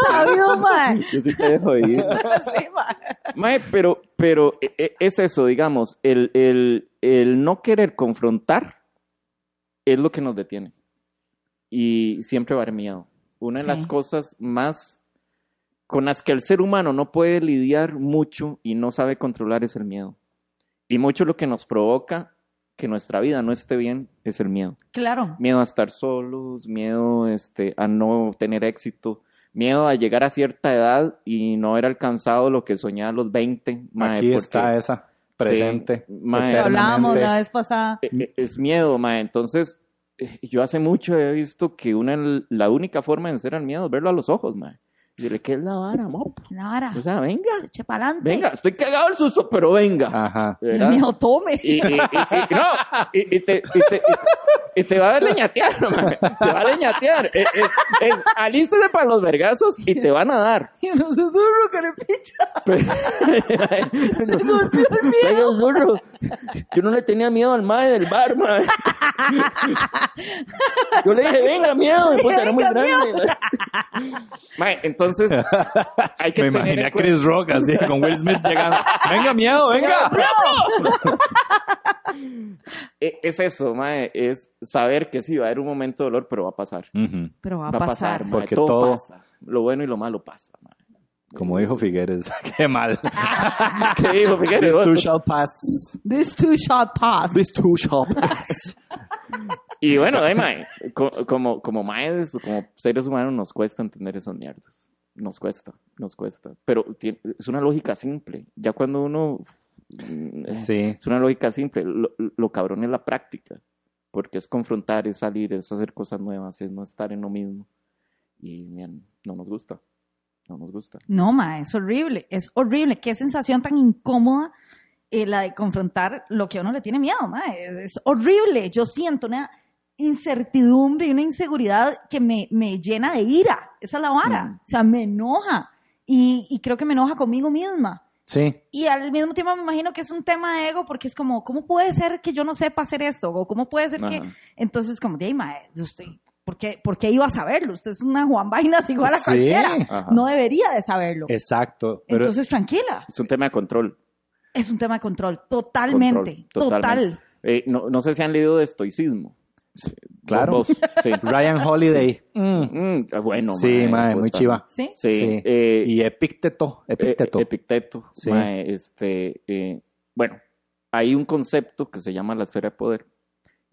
mae. Yo sí te dejo ir. Sí, mae. Mae, pero, pero e- e- es eso, digamos, el, el, el no querer confrontar es lo que nos detiene. Y siempre va a haber miedo. Una de Sí. las cosas más con las que el ser humano no puede lidiar mucho y no sabe controlar es el miedo. Y mucho lo que nos provoca que nuestra vida no esté bien es el miedo. Claro. Miedo a estar solos, miedo este, a no tener éxito, miedo a llegar a cierta edad y no haber alcanzado lo que soñaba a los 20. mae, Aquí porque- está esa, presente. Sí, mae. Lo hablábamos la vez pasada. e- e- Es miedo, mae. Entonces, yo hace mucho he visto que una, la única forma de vencer al miedo es verlo a los ojos, mae. Y decirle, ¿qué es la vara, mop? La vara. O sea, venga, Se eche para adelante. venga, estoy cagado el susto, pero venga. Ajá. El miedo tome. Y, y- y- y- no, y, y te, y, te, y, te, y te va a leñatear, mae. Te va a leñatear. Es, es, es, alístese para los vergazos y te van a dar. Y no se duro que le picha. Me golpeó el miedo. Yo no le tenía miedo al mae del bar, mae. Yo le dije, venga, miedo, y puta, era muy grande. entonces, hay que Me tener imaginé a Chris Rock así, con Will Smith llegando. Venga, miedo, venga. Eh, Es eso, mae, es saber que sí, va a haber un momento de dolor, pero va a pasar. Pero va a Va a pasar. pasar, mae, Porque todo, todo- pasa. Lo bueno y lo malo pasa, mae. Como dijo Figueres, qué mal. ¿Qué dijo Figueres? This too shall pass. This too shall pass. This too shall pass. Y bueno, eh, mae, co- como, como maes, como seres humanos, nos cuesta entender esas mierdas. Nos cuesta, nos cuesta. Pero tiene- es una lógica simple. Ya cuando uno... mm, eh, Sí. Es una lógica simple. Lo, lo cabrón es la práctica. Porque es confrontar, es salir, es hacer cosas nuevas, es no estar en lo mismo. Y man, no nos gusta. No nos gusta. No, ma, es horrible. Es horrible. Qué sensación tan incómoda eh, la de confrontar lo que a uno le tiene miedo, ma. Es, es horrible. Yo siento una incertidumbre y una inseguridad que me, me llena de ira. Esa es la vara. Mm. O sea, me enoja. Y, y creo que me enoja conmigo misma. Sí. Y al mismo tiempo me imagino que es un tema de ego porque es como, ¿cómo puede ser que yo no sepa hacer esto? O ¿cómo puede ser que...? Entonces, como, de mae, usted, ¿por qué, ¿por qué iba a saberlo? Usted es una Juan Vainas igual a Sí. cualquiera. Ajá. No debería de saberlo. Exacto. Pero Entonces, tranquila. Es un tema de control. Es un tema de control. Totalmente. Control, Total. Eh, no, no sé si han leído de estoicismo. Claro. Vos, sí. Ryan Holiday. Mm. Mm, ah, bueno, Sí, mae, muy chiva. ¿Sí? Sí. Sí. eh, Y Epicteto. Epicteto. Eh, Epicteto. Sí. mae, este, eh, bueno, hay un concepto que se llama la esfera de poder.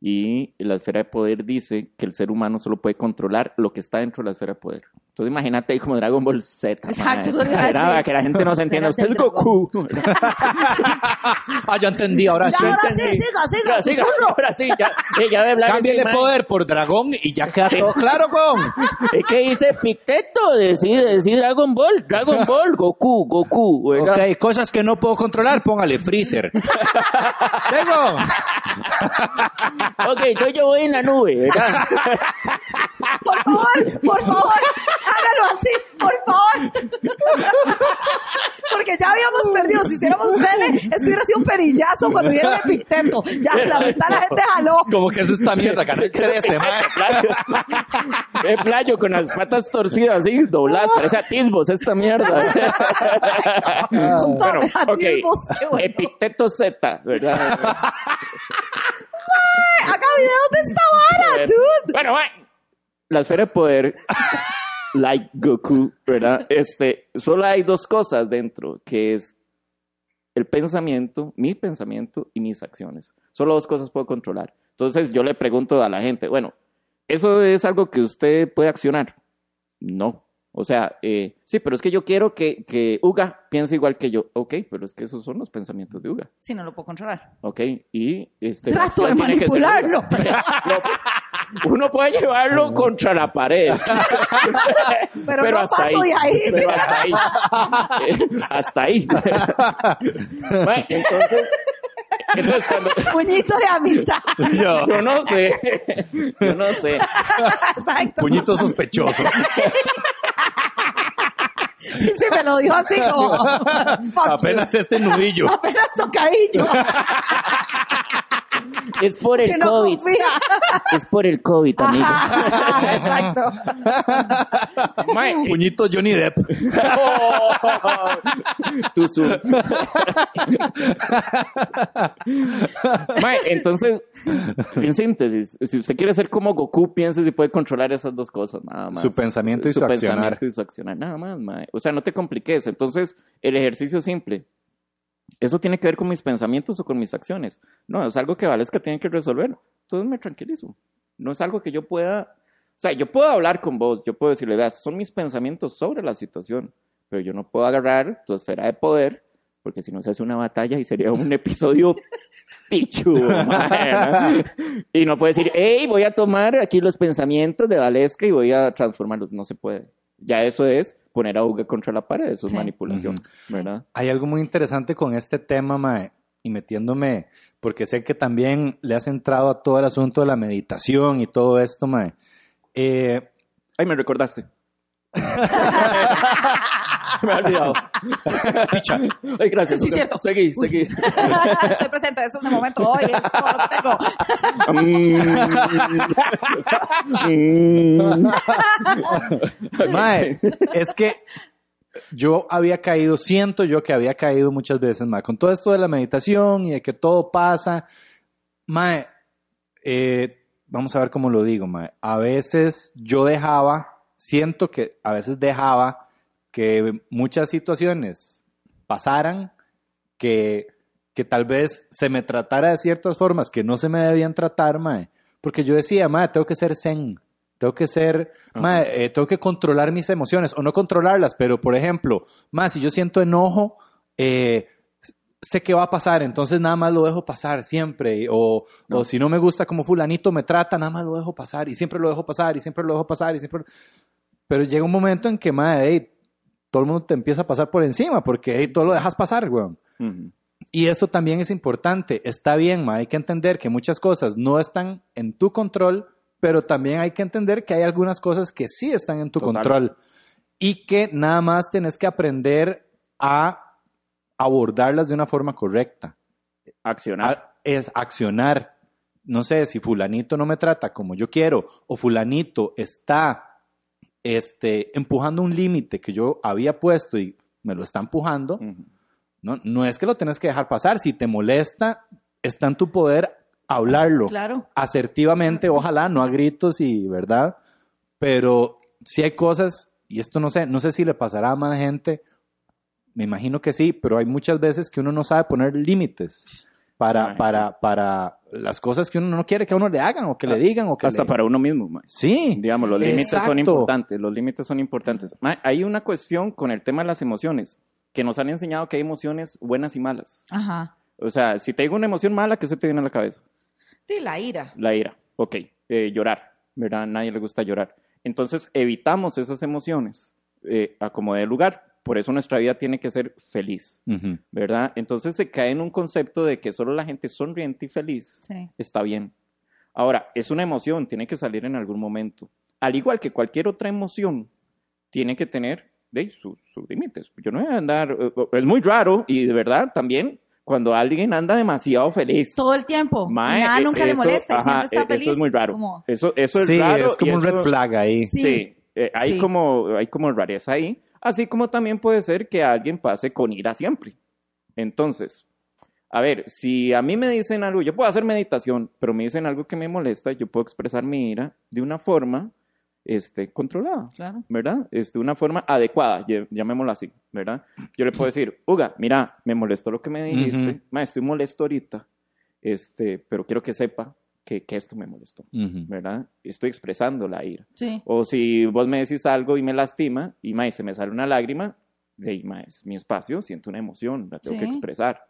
Y la esfera de poder dice que el ser humano solo puede controlar lo que está dentro de la esfera de poder. Entonces imagínate ahí como Dragon Ball Z. Exacto, Era, decir. que la gente no se entienda. Usted es Goku. ah, ya entendí, ahora Ya, sí. ahora sí, entendí. siga, siga, Ya, siga, susurro. ahora sí, ya, eh, ya de hablar Cámbiale poder por dragón y ya queda todo claro, con. Es que dice Epicteto, decide, decide Dragon Ball, Dragon Ball, Goku, Goku. oiga. Ok, cosas que no puedo controlar, póngale freezer. Tengo. Ok, entonces yo voy en la nube, ¿verdad? Por favor, por favor, hágalo así, por favor. Porque ya habíamos perdido. Si hiciéramos tele, esto hubiera sido un perillazo cuando hubiera el epicteto. Ya, la mitad la gente jaló. Como que es esta mierda, canal 13, mae. Playo. Es playo con las patas torcidas, así, dobladas, parece atisbos esta mierda. Con Bueno, ok, atisbos, qué bueno. Epicteto Z, ¿verdad? Haga videos de esta vara, dude. Bueno, bueno, la esfera de poder, like Goku, ¿verdad? Este, solo hay dos cosas dentro, que es el pensamiento, mi pensamiento y mis acciones. Solo dos cosas puedo controlar. Entonces yo le pregunto a la gente, bueno, ¿eso es algo que usted puede accionar? No. O sea, eh, sí, pero es que yo quiero que, que Uga piense igual que yo. Ok, pero es que esos son los pensamientos de Uga. Si no lo puedo controlar. Ok, y este. Trato de manipularlo. Uno puede llevarlo contra la pared. Pero no hasta paso de ahí. Pero hasta ahí. Hasta ahí. Bueno, entonces, Entonces, cuando... Puñito de amistad. Yo, Yo no sé. Yo no sé. Exacto. puñito sospechoso. Sí, sí, me lo dijo así como. fuck you. Apenas este nudillo. Apenas tocadillo. Es por que no confía. Es por el COVID, Exacto. Mae, Puñito Johnny Depp. Tu Zoom. Mae, entonces, en síntesis, si usted quiere ser como Goku, piense si puede controlar esas dos cosas, nada más. Su pensamiento y su accionar. pensamiento y su accionar, nada más, mae. O sea, no te compliques. Entonces, el ejercicio simple. ¿Eso tiene que ver con mis pensamientos o con mis acciones? No, es algo que Valesca tiene que resolver. Entonces me tranquilizo. No es algo que yo pueda... O sea, yo puedo hablar con vos, yo puedo decirle, vea, son mis pensamientos sobre la situación, pero yo no puedo agarrar tu esfera de poder, porque si no se hace una batalla y sería un episodio ¿no? Y no puedo decir, hey, voy a tomar aquí los pensamientos de Valesca y voy a transformarlos. No se puede. Ya eso es poner a Uga contra la pared, eso es Sí. manipulación, ¿verdad? Hay algo muy interesante con este tema, Mae, y metiéndome, porque sé que también le has entrado a todo el asunto de la meditación y todo esto, Mae. Eh, Ay, me recordaste. me ha olvidado. picha, Ay, gracias. Sí, cierto. Seguí, seguí. Estoy presente, eso es el momento hoy, es todo lo que tengo. Mm. Mae, es que yo había caído, siento yo que había caído muchas veces, Mae, con todo esto de la meditación y de que todo pasa. Mae, eh, vamos a ver cómo lo digo, Mae. A veces yo dejaba, siento que a veces dejaba que muchas situaciones pasaran, que, que tal vez se me tratara de ciertas formas que no se me debían tratar, Mae. Porque yo decía, Mae, tengo que ser zen. Tengo que ser, mae, eh, tengo que controlar mis emociones, o no controlarlas, pero por ejemplo, más si yo siento enojo, eh, sé que va a pasar, entonces nada más lo dejo pasar siempre, o, No. o si no me gusta como fulanito me trata, nada más lo dejo pasar, y siempre lo dejo pasar, y siempre lo dejo pasar, y siempre... Pero llega un momento en que, madre, ey, todo el mundo te empieza a pasar por encima, porque ey, todo lo dejas pasar, weón. Y esto también es importante. Está bien, ma, hay que entender que muchas cosas no están en tu control, pero también hay que entender que hay algunas cosas que sí están en tu Total. control y que nada más tenés que aprender a abordarlas de una forma correcta. Accionar. A- es accionar. No sé, si fulanito no me trata como yo quiero o fulanito está este, empujando un límite que yo había puesto y me lo está empujando, no, no es que lo tenés que dejar pasar. Si te molesta, está en tu poder hablarlo Claro. asertivamente, ojalá, no a gritos y, ¿verdad? Pero si hay cosas, y esto no sé, no sé si le pasará a más gente, me imagino que sí, pero hay muchas veces que uno no sabe poner límites para, para, para las cosas que uno no quiere que a uno le hagan o que le digan o que Hasta le- para uno mismo, mae. Sí, Digamos, los límites son importantes, los límites son importantes. Ma, Hay una cuestión con el tema de las emociones, que nos han enseñado que hay emociones buenas y malas. Ajá. O sea, si te digo una emoción mala, ¿qué se te viene a la cabeza? Sí, la ira. La ira, ok. Eh, llorar, ¿verdad? A nadie le gusta llorar. Entonces, evitamos esas emociones eh, a como de lugar. Por eso nuestra vida tiene que ser feliz. ¿verdad? Entonces se cae en un concepto de que solo la gente sonriente y feliz Sí. está bien. Ahora, es una emoción, tiene que salir en algún momento. Al igual que cualquier otra emoción, tiene que tener de, sus, sus límites. Yo no voy a andar, eh, es muy raro y de verdad también cuando alguien anda demasiado feliz. Todo el tiempo. Mae, y nada eh, nunca le molesta. y ajá, siempre está eh, feliz. Eso es muy raro. Como- Eso, eso es sí, raro. es como un red flag ahí. Sí. Sí, eh, hay, Sí. Como, hay como rareza ahí. Así como también puede ser que alguien pase con ira siempre. Entonces, a ver, si a mí me dicen algo, yo puedo hacer meditación, pero me dicen algo que me molesta, yo puedo expresar mi ira de una forma este, controlada. Claro. ¿verdad? Este, una forma adecuada, ll- llamémoslo así, ¿verdad? Yo le puedo decir, Uga, mira, me molestó lo que me dijiste, ma, estoy molesto ahorita, este, pero quiero que sepa que, que esto me molestó, Ujú. ¿verdad? Estoy expresando la ira. Sí. O si vos me decís algo y me lastima, y ma, y se me sale una lágrima, de, ma, es mi espacio, siento una emoción, la tengo que Sí. expresar.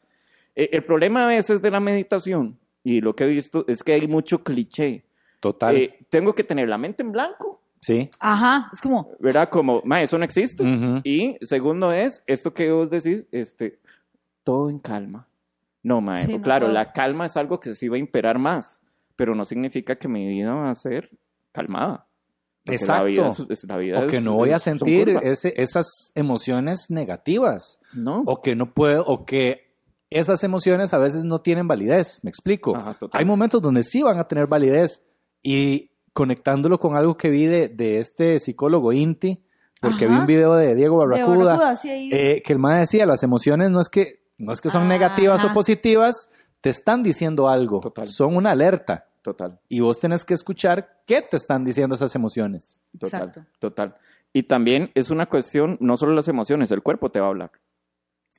Eh, el problema a veces de la meditación, y lo que he visto, es que hay mucho cliché. Total. Eh, tengo que tener la mente en blanco, sí. Ajá. Es como, ¿verdad? Como, ma, eso no existe. Ujú. Y segundo es, esto que vos decís, este, todo en calma. No, mae. Sí, no claro, puedo. la calma es algo que sí va a imperar más, pero no significa que mi vida va a ser calmada. Exacto. La vida es, es- la vida O que es- no voy a sentir ese- esas emociones negativas. No. O que no puedo, o que esas emociones a veces no tienen validez. Me explico. Ajá, total. Hay momentos donde sí van a tener validez. Y conectándolo con algo que vi de, de este psicólogo Inti, porque Ajá. vi un video de Diego De Barracuda, Barracuda, sí, ahí. eh, que el man decía, las emociones no es que, no es que son Ajá. negativas o positivas, te están diciendo algo. Total. Son una alerta. Total, Y vos tenés que escuchar qué te están diciendo esas emociones. total, Exacto. total. Y también es una cuestión, no solo las emociones, el cuerpo te va a hablar.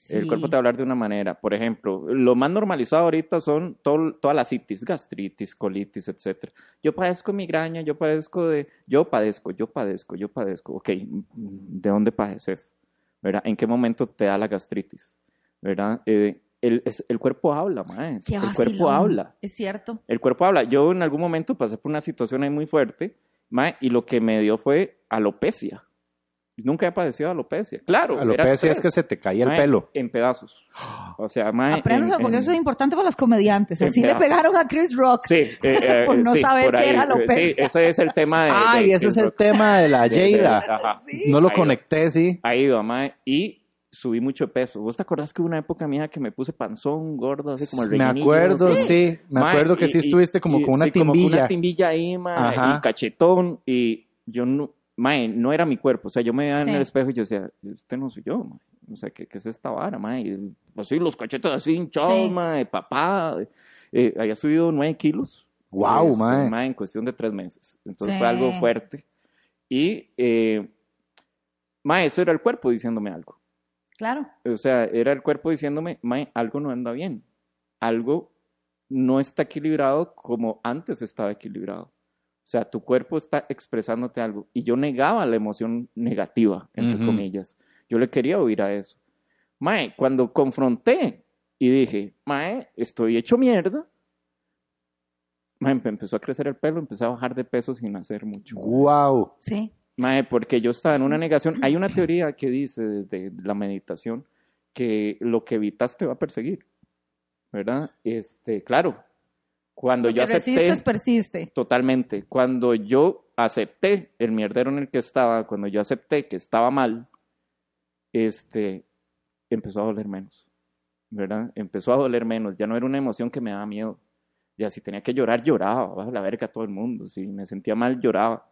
El Sí. cuerpo te va a hablar de una manera. Por ejemplo, lo más normalizado ahorita son todo, todas las itis, gastritis, colitis, etcétera. Yo padezco migraña, yo padezco de... Yo padezco, yo padezco, yo padezco. Ok, ¿de dónde padeces? ¿Verdad? ¿En qué momento te da la gastritis? ¿Verdad? Eh, el, es- el cuerpo habla, maes. Qué El cuerpo habla. Es cierto. El cuerpo habla. Yo en algún momento pasé por una situación ahí muy fuerte, mae, y lo que me dio fue alopecia. Nunca he padecido alopecia. Claro, Alopecia es que se te el Mae, pelo. En pedazos. O sea, mae. Apréndaselo en- porque en- eso es importante para los comediantes. Así le pedazos. pegaron a Chris Rock. Sí, eh, eh, Por no sí, saber por qué era eh, alopecia. Sí, ese es el tema de. Ay, de ese es Chris el Rock. tema de la Jada. Ajá. Sí. No lo Ahí conecté, sí. Ahí va, mae. Y subí mucho de peso. ¿Vos te acordás que hubo una época mía que me puse panzón, gordo, así como el Me acuerdo, sí. Me Mae, acuerdo que y- sí estuviste como y- con una sí, como con timbilla. una timbilla ahí, Ajá. y cachetón. Y yo no, mae, no era mi cuerpo. O sea, yo me veía en Sí. el espejo y yo decía, este no soy yo, mae. O sea, ¿qué, qué es esta vara, mae? Y, Así, los cachetes así hinchados, Sí. mae, papá. Eh, había subido nueve kilos. Guau, Este, mae. en cuestión de tres meses. Entonces Sí. fue algo fuerte. Y, eh, mae, eso era el cuerpo diciéndome algo. Claro. O sea, era el cuerpo diciéndome, mae, algo no anda bien. Algo no está equilibrado como antes estaba equilibrado. O sea, tu cuerpo está expresándote algo. Y yo negaba la emoción negativa, entre Ujú. comillas. Yo le quería oír a eso. Mae, cuando confronté y dije, mae, estoy hecho mierda, mae, empezó a crecer el pelo, empecé a bajar de peso sin hacer mucho. Wow. Sí. Mae, porque yo estaba en una negación. Hay una teoría que dice de, de la meditación que lo que evitas te va a perseguir, ¿verdad? Este, claro, cuando yo que acepté resistes, persiste. totalmente, cuando yo acepté el mierdero en el que estaba, cuando yo acepté que estaba mal, este, empezó a doler menos, ¿verdad? Empezó a doler menos, ya no era una emoción que me daba miedo. Ya si tenía que llorar, lloraba, bajo la verga a todo el mundo, si me sentía mal, lloraba.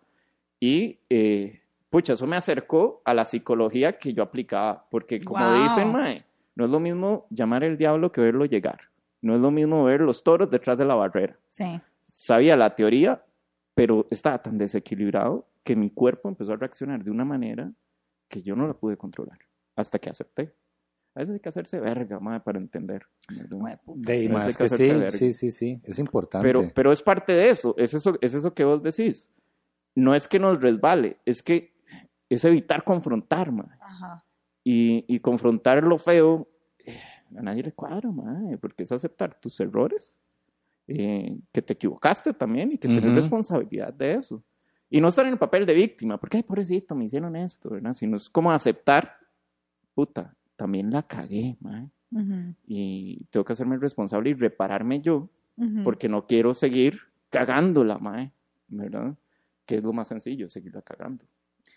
Y, eh, pucha, eso me acercó a la psicología que yo aplicaba, porque como Wow. dicen, mae, no es lo mismo llamar el diablo que verlo llegar. No es lo mismo ver los toros detrás de la barrera. Sí. Sabía la teoría, pero estaba tan desequilibrado que mi cuerpo empezó a reaccionar de una manera que yo no la pude controlar hasta que acepté. A veces hay que hacerse verga, mae, para entender. De más que que sí, verga. sí, sí, sí. Es importante. Pero, pero es parte de eso, es eso, es eso que vos decís. No es que nos resbale, es que es evitar confrontar, mae. Ajá. Y, y confrontar lo feo, eh, a nadie le cuadra, mae, porque es aceptar tus errores, eh, que te equivocaste también y que Ujú. responsabilidad de eso. Y no estar en el papel de víctima, porque, ay, pobrecito, me hicieron esto, ¿verdad? Sino es como aceptar, puta, también la cagué, mae, Ujú, y tengo que hacerme responsable y repararme yo, porque no quiero seguir cagándola, mae, ¿verdad? Que es lo más sencillo, seguirla cagando.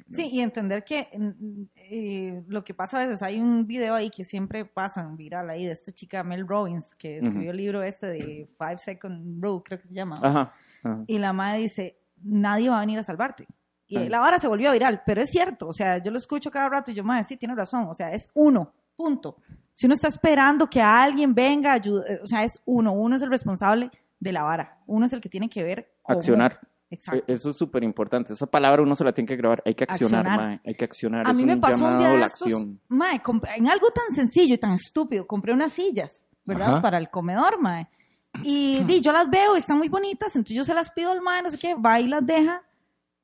Sí, y entender que mm, eh, lo que pasa a veces, hay un video ahí que siempre pasan viral ahí de esta chica Mel Robbins, que escribió Ujú. el libro este de Five Second Rule, creo que se llama. Ajá. ajá. Y la madre dice, nadie va a venir a salvarte. Y Ay. la vara se volvió viral, pero es cierto, o sea, yo lo escucho cada rato y yo, madre, sí, tiene razón, o sea, es uno, punto. Si uno está esperando que alguien venga, ayude, o sea, es uno, uno es el responsable de la vara, uno es el que tiene que ver cómo- Accionar. Exacto. E- Eso es súper importante. Esa palabra uno se la tiene que grabar. Hay que accionar, Accionar. mae. Hay que accionar. A es mí me un pasó un día de estos, acción. mae, en algo tan sencillo y tan estúpido, compré unas sillas, ¿verdad? Ajá. Para el comedor, mae. Y di, yo las veo, están muy bonitas, entonces yo se las pido al mae, no sé qué, va y las deja.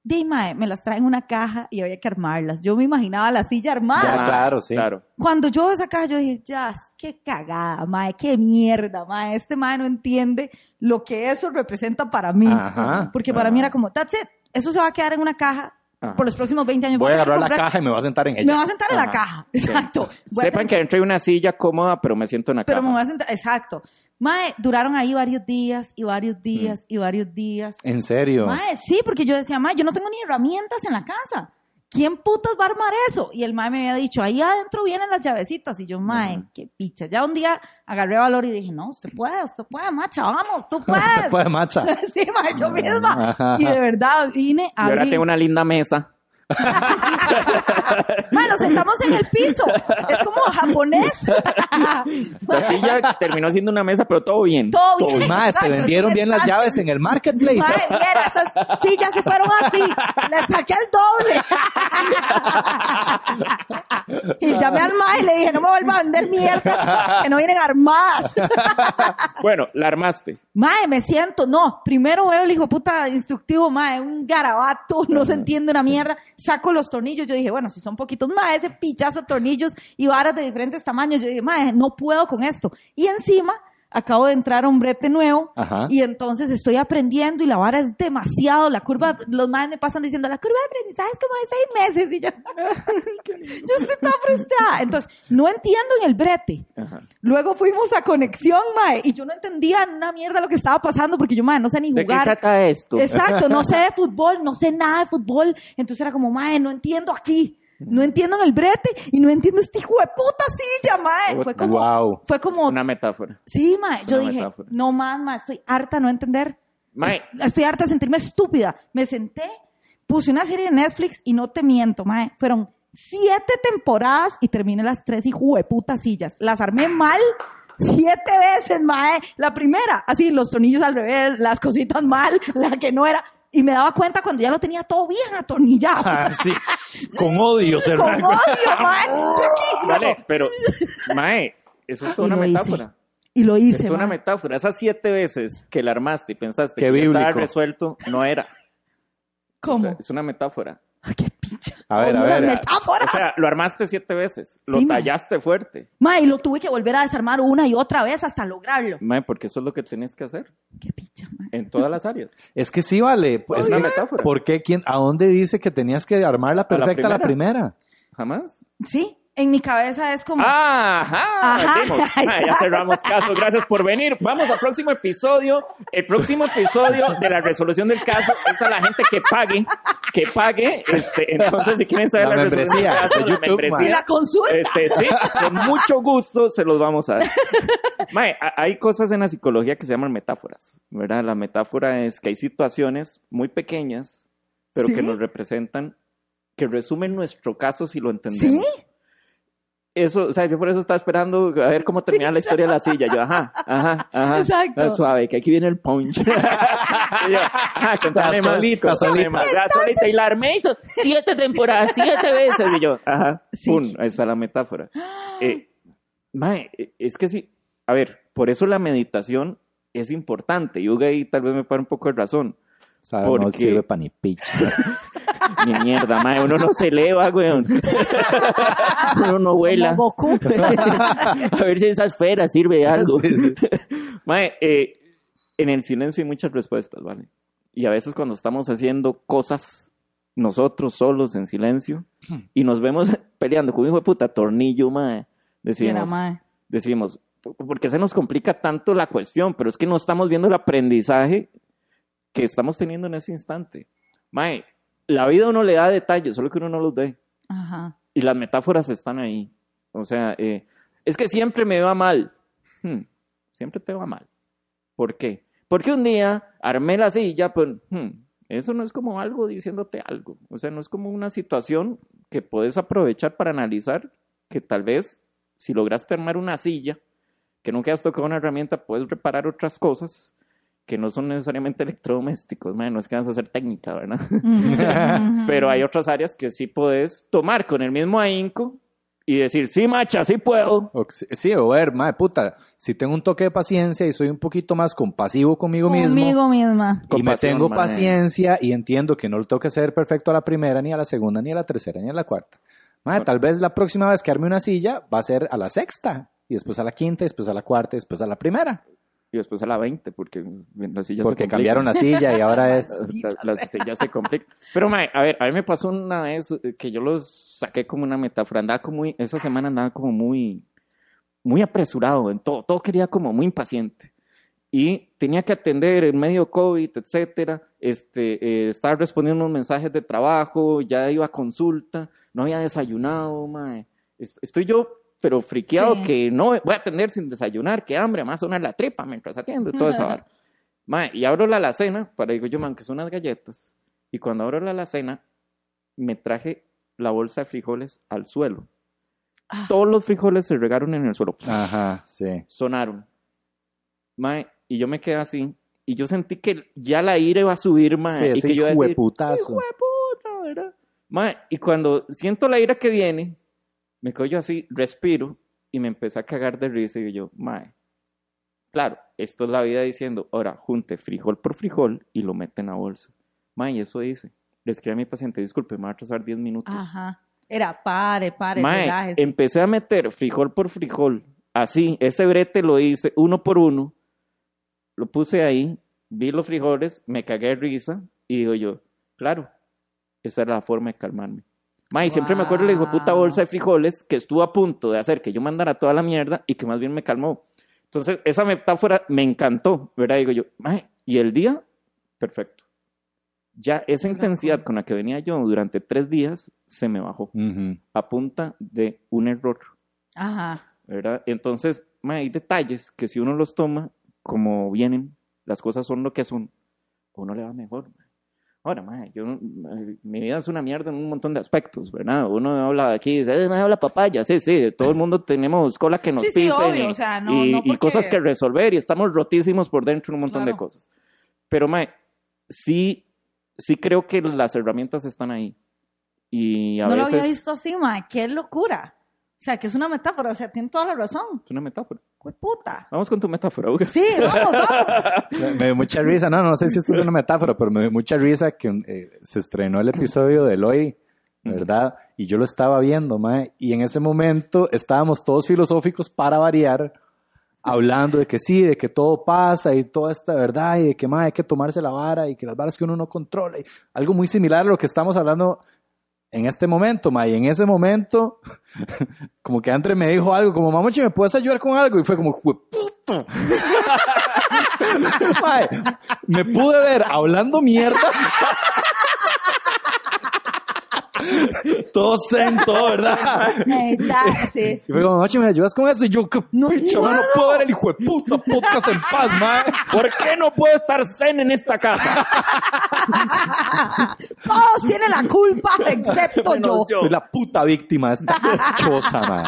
Di, mae, me las traen en una caja y había que armarlas. Yo me imaginaba la silla armada. Ya, claro, sí. Claro. Cuando yo veo esa caja, yo dije, ya, qué cagada, mae, qué mierda, mae. Este mae no entiende lo que eso representa para mí. Ajá. Porque para mí era como, that's it, eso se va a quedar en una caja Ajá. por los próximos 20 años. Voy a agarrar la caja y me voy a sentar en Me ella. voy a sentar en la caja, exacto. Sepan tener- que dentro hay una silla cómoda, pero me siento en la Pero me voy a sentar, exacto. Mae, duraron ahí varios días y varios días y varios días. En serio. Mae, sí, porque yo decía, mae, yo no tengo ni herramientas en la casa. ¿Quién putas va a armar eso? Y el mae me había dicho, ahí adentro vienen las llavecitas. Y yo, mae, qué picha. Ya un día agarré valor y dije, no, usted puede, usted puede, macha, vamos, tú puedes. Pues macha. sí, mae, yo misma. Ajá. Y de verdad vine Y a ahora abrir. tengo una linda mesa. Mae, nos sentamos en el piso. Es como japonés. La silla terminó siendo una mesa, pero todo bien. Todo bien. Mae, te vendieron bien las llaves en el marketplace. Madre, viera, esas sillas se fueron así. Le saqué el doble. y llamé al mae y le dije, no me vuelva a vender mierda, que no vienen armadas. Bueno, la armaste. mae, me siento, no, primero veo el hijo de puta instructivo, mae, un garabato, no se entiende una mierda. Saco los tornillos, yo dije, bueno, si son poquitos, mae, ese pichazo tornillos y varas de diferentes tamaños. Yo dije, mae, no puedo con esto. Y encima, acabo de entrar a un brete nuevo Ajá. y entonces estoy aprendiendo y la vara es demasiado, la curva, los madres me pasan diciendo, la curva de aprendizaje es como de seis meses y yo, yo estoy tan frustrada. Entonces, no entiendo en el brete. Ajá. Luego fuimos a conexión, mae, y yo no entendía una mierda lo que estaba pasando porque yo, mae, no sé ni ¿De qué jugar. trata esto? Exacto, no sé de fútbol, no sé nada de fútbol. Entonces era como, mae, no entiendo aquí. No entiendo en el brete y no entiendo este hijo de puta silla, mae. Fue como, Wow. fue como, Una metáfora. sí, mae. Yo una dije, metáfora. no más, mae, estoy harta de no entender. Mae, Estoy harta de sentirme estúpida. Me senté, puse una serie de Netflix y no te miento, mae. Fueron siete temporadas y terminé las tres hijo de putas sillas. Las armé mal. Siete veces, mae. La primera, así, los tornillos al revés, las cositas mal, la que no era. Y me daba cuenta cuando ya lo tenía todo bien atornillado. Ah, sí. Con odio se Con odio, mae. Yo aquí, vale, pero, Mae, eso es toda Y una hice. metáfora. Y lo hice, Es una mae. metáfora. Esas siete veces que la armaste y pensaste Qué que ya estaba bíblico. resuelto, no era. O ¿Cómo? sea, es una metáfora. A ver, a Odio las ver. metáforas. O sea, lo armaste siete veces. Lo Sí, tallaste fuerte. Mae, y lo tuve que volver a desarmar una y otra vez hasta lograrlo. Mae, porque eso es lo que tienes que hacer Qué pincha, mae. en todas las áreas. Es que sí, vale. Pues, Es una metáfora. ¿Por qué? ¿Quién, ¿A dónde dice que tenías que armarla perfecta la primera? ¿Jamás? Sí, en mi cabeza es como... Ajá, Ajá, Ah, ya cerramos caso. Gracias por venir. Vamos al próximo episodio. El próximo episodio de la resolución del caso es a la gente que pague, que pague. Este, entonces, si quieren saber La la, resolución del membresía caso, de la YouTube, membresía, Y la consulta. Este, sí, con mucho gusto se los vamos a dar. Mae, hay cosas en la psicología que se llaman metáforas, ¿verdad? La metáfora es que hay situaciones muy pequeñas, pero ¿Sí? que nos representan, que resumen nuestro caso si lo entendemos. ¿Sí? Eso, o sea, yo por eso estaba esperando a ver cómo terminaba la historia de la silla. Yo, ajá, ajá, ajá. Exacto. Suave, que aquí viene el punch. Y yo, ajá, contame más, solita, contame solita. más. Solita y la armé y todo, siete temporadas, siete veces. Y yo, ajá, Sí. pum, ahí está la metáfora. Eh, mae, es que sí, a ver, por eso la meditación es importante. Y Uga ahí tal vez me para un poco de razón. Sabe, no Porque- sirve para ni picha. Ni mierda, mae, uno no se eleva, weón. uno no vuela. Como Goku. a ver si esa esfera sirve de algo. Sí, sí. Mae, eh, en el silencio hay muchas respuestas, ¿vale? Y a veces cuando estamos haciendo cosas nosotros solos en silencio y nos vemos peleando con un hijo de puta tornillo, mae, Era, decimos, mae. decimos, ¿por qué se nos complica tanto la cuestión? Pero es que no estamos viendo el aprendizaje que estamos teniendo en ese instante. Mae, la vida uno le da detalles, solo que uno no los ve. Ajá. Y las metáforas están ahí. O sea, eh, es que siempre me va mal. Hmm, siempre te va mal. ¿Por qué? Porque un día armé la silla, pues hmm, eso no es como algo diciéndote algo. O sea, no es como una situación que puedes aprovechar para analizar que tal vez si lograste armar una silla, que nunca has tocado una herramienta, puedes reparar otras cosas que no son necesariamente electrodomésticos. Man, no es que vas a hacer técnica, ¿verdad? Pero hay otras áreas que sí puedes tomar con el mismo ahínco y decir, sí, macha, sí puedo. O- Sí, o ver, madre puta, si tengo un toque de paciencia y soy un poquito más compasivo conmigo mismo Conmigo misma. y me tengo paciencia y entiendo que no lo tengo que hacer perfecto a la primera, ni a la segunda, ni a la tercera, ni a la cuarta. Madre, tal vez la próxima vez que arme una silla va a ser a la sexta, y después a la quinta, y después a la cuarta, y después a la primera. Y después a la 20, porque la silla se Porque complica. cambiaron la silla y ahora es... La, la- la silla se complica. Pero, mae, a ver, a mí me pasó una vez que yo los saqué como una metáfora. Andaba como muy, esa semana andaba como muy, muy apresurado en todo. Todo quería como muy impaciente. Y tenía que atender el medio COVID, etcétera. Este, eh, estaba respondiendo unos mensajes de trabajo, ya iba a consulta, no había desayunado, mae. Es- Estoy yo, pero friqueado Sí. que no voy a atender sin desayunar, que hambre, más sonar la tripa mientras atiendo, y toda esa vara. Mae, y abro la alacena, para digo yo, man, que son unas galletas. Y cuando abro la alacena, me traje la bolsa de frijoles al suelo. Ah. Todos los frijoles se regaron en el suelo. Ajá, sí. Sonaron. Mae, y yo me quedé así. Y yo sentí que ya la ira iba a subir, Sí, mae. y ese que yo iba a hijo de decir, ¿verdad? Mae, y cuando siento la ira que viene, me quedo yo así, respiro y me empecé a cagar de risa. Y digo yo, mae, claro, esto es la vida diciendo, ahora junte frijol por frijol y lo mete en la bolsa. Mae, y eso dice. Le escribí a mi paciente, disculpe, me va a atrasar 10 minutos. Ajá. Era, pare, pare, Mae, relájese. empecé a meter frijol por frijol, así, ese brete lo hice uno por uno, lo puse ahí, vi los frijoles, me cagué de risa y digo yo, claro, esa era la forma de calmarme. Mae, siempre me acuerdo de la puta Wow. bolsa de frijoles que estuvo a punto de hacer que yo mandara toda la mierda y que más bien me calmó. Entonces, esa metáfora me encantó, ¿verdad? Digo yo, mae, y el día, perfecto. Ya esa intensidad con la que venía yo durante tres días se me bajó Ujú. a punta de un error, Ajá. ¿verdad? Entonces, ma, hay detalles que si uno los toma como vienen, las cosas son lo que son, uno le va mejor. ma. Ahora, ma, yo, mi vida es una mierda en un montón de aspectos, ¿verdad? Uno habla aquí, dice, "Eh, me habla papaya, sí, sí, todo el mundo tenemos cola que nos Sí, sí, pisen obvio, y, o sea, no- y- no y porque- cosas que resolver y estamos rotísimos por dentro en un montón de Claro. cosas. Pero, ma, sí, sí creo que las herramientas están ahí. Y a no veces... lo había visto así, mae. Qué locura. O sea, que es una metáfora. O sea, tiene toda la razón. Es una metáfora. ¡Qué puta! Vamos con tu metáfora, Hugo. Sí, vamos, vamos. Me, me dio mucha risa, no, no sé si esto es una metáfora, pero me dio mucha risa que eh, se estrenó el episodio de Eloy, ¿verdad? Y yo lo estaba viendo, mae, y en ese momento estábamos todos filosóficos para variar, hablando de que sí, de que todo pasa y toda esta verdad, y de que mae, hay que tomarse la vara y que las varas que uno no controla, y algo muy similar a lo que estamos hablando en este momento, mae, y en ese momento, como que Andre me dijo algo, como, mamochi, ¿me puedes ayudar con algo? Y fue como. Mae, me pude ver hablando mierda. Todo zen, todo, ¿verdad? Da- sí. Y fue como, Machi, ¿me ayudas con eso? Y yo, ¿qué No picho, no puedo. ver el hijo de puta podcast en paz, mae. ¿Por qué no puedo estar zen en esta casa? Todos tienen la culpa, excepto yo. Soy la puta víctima de esta choza, mae.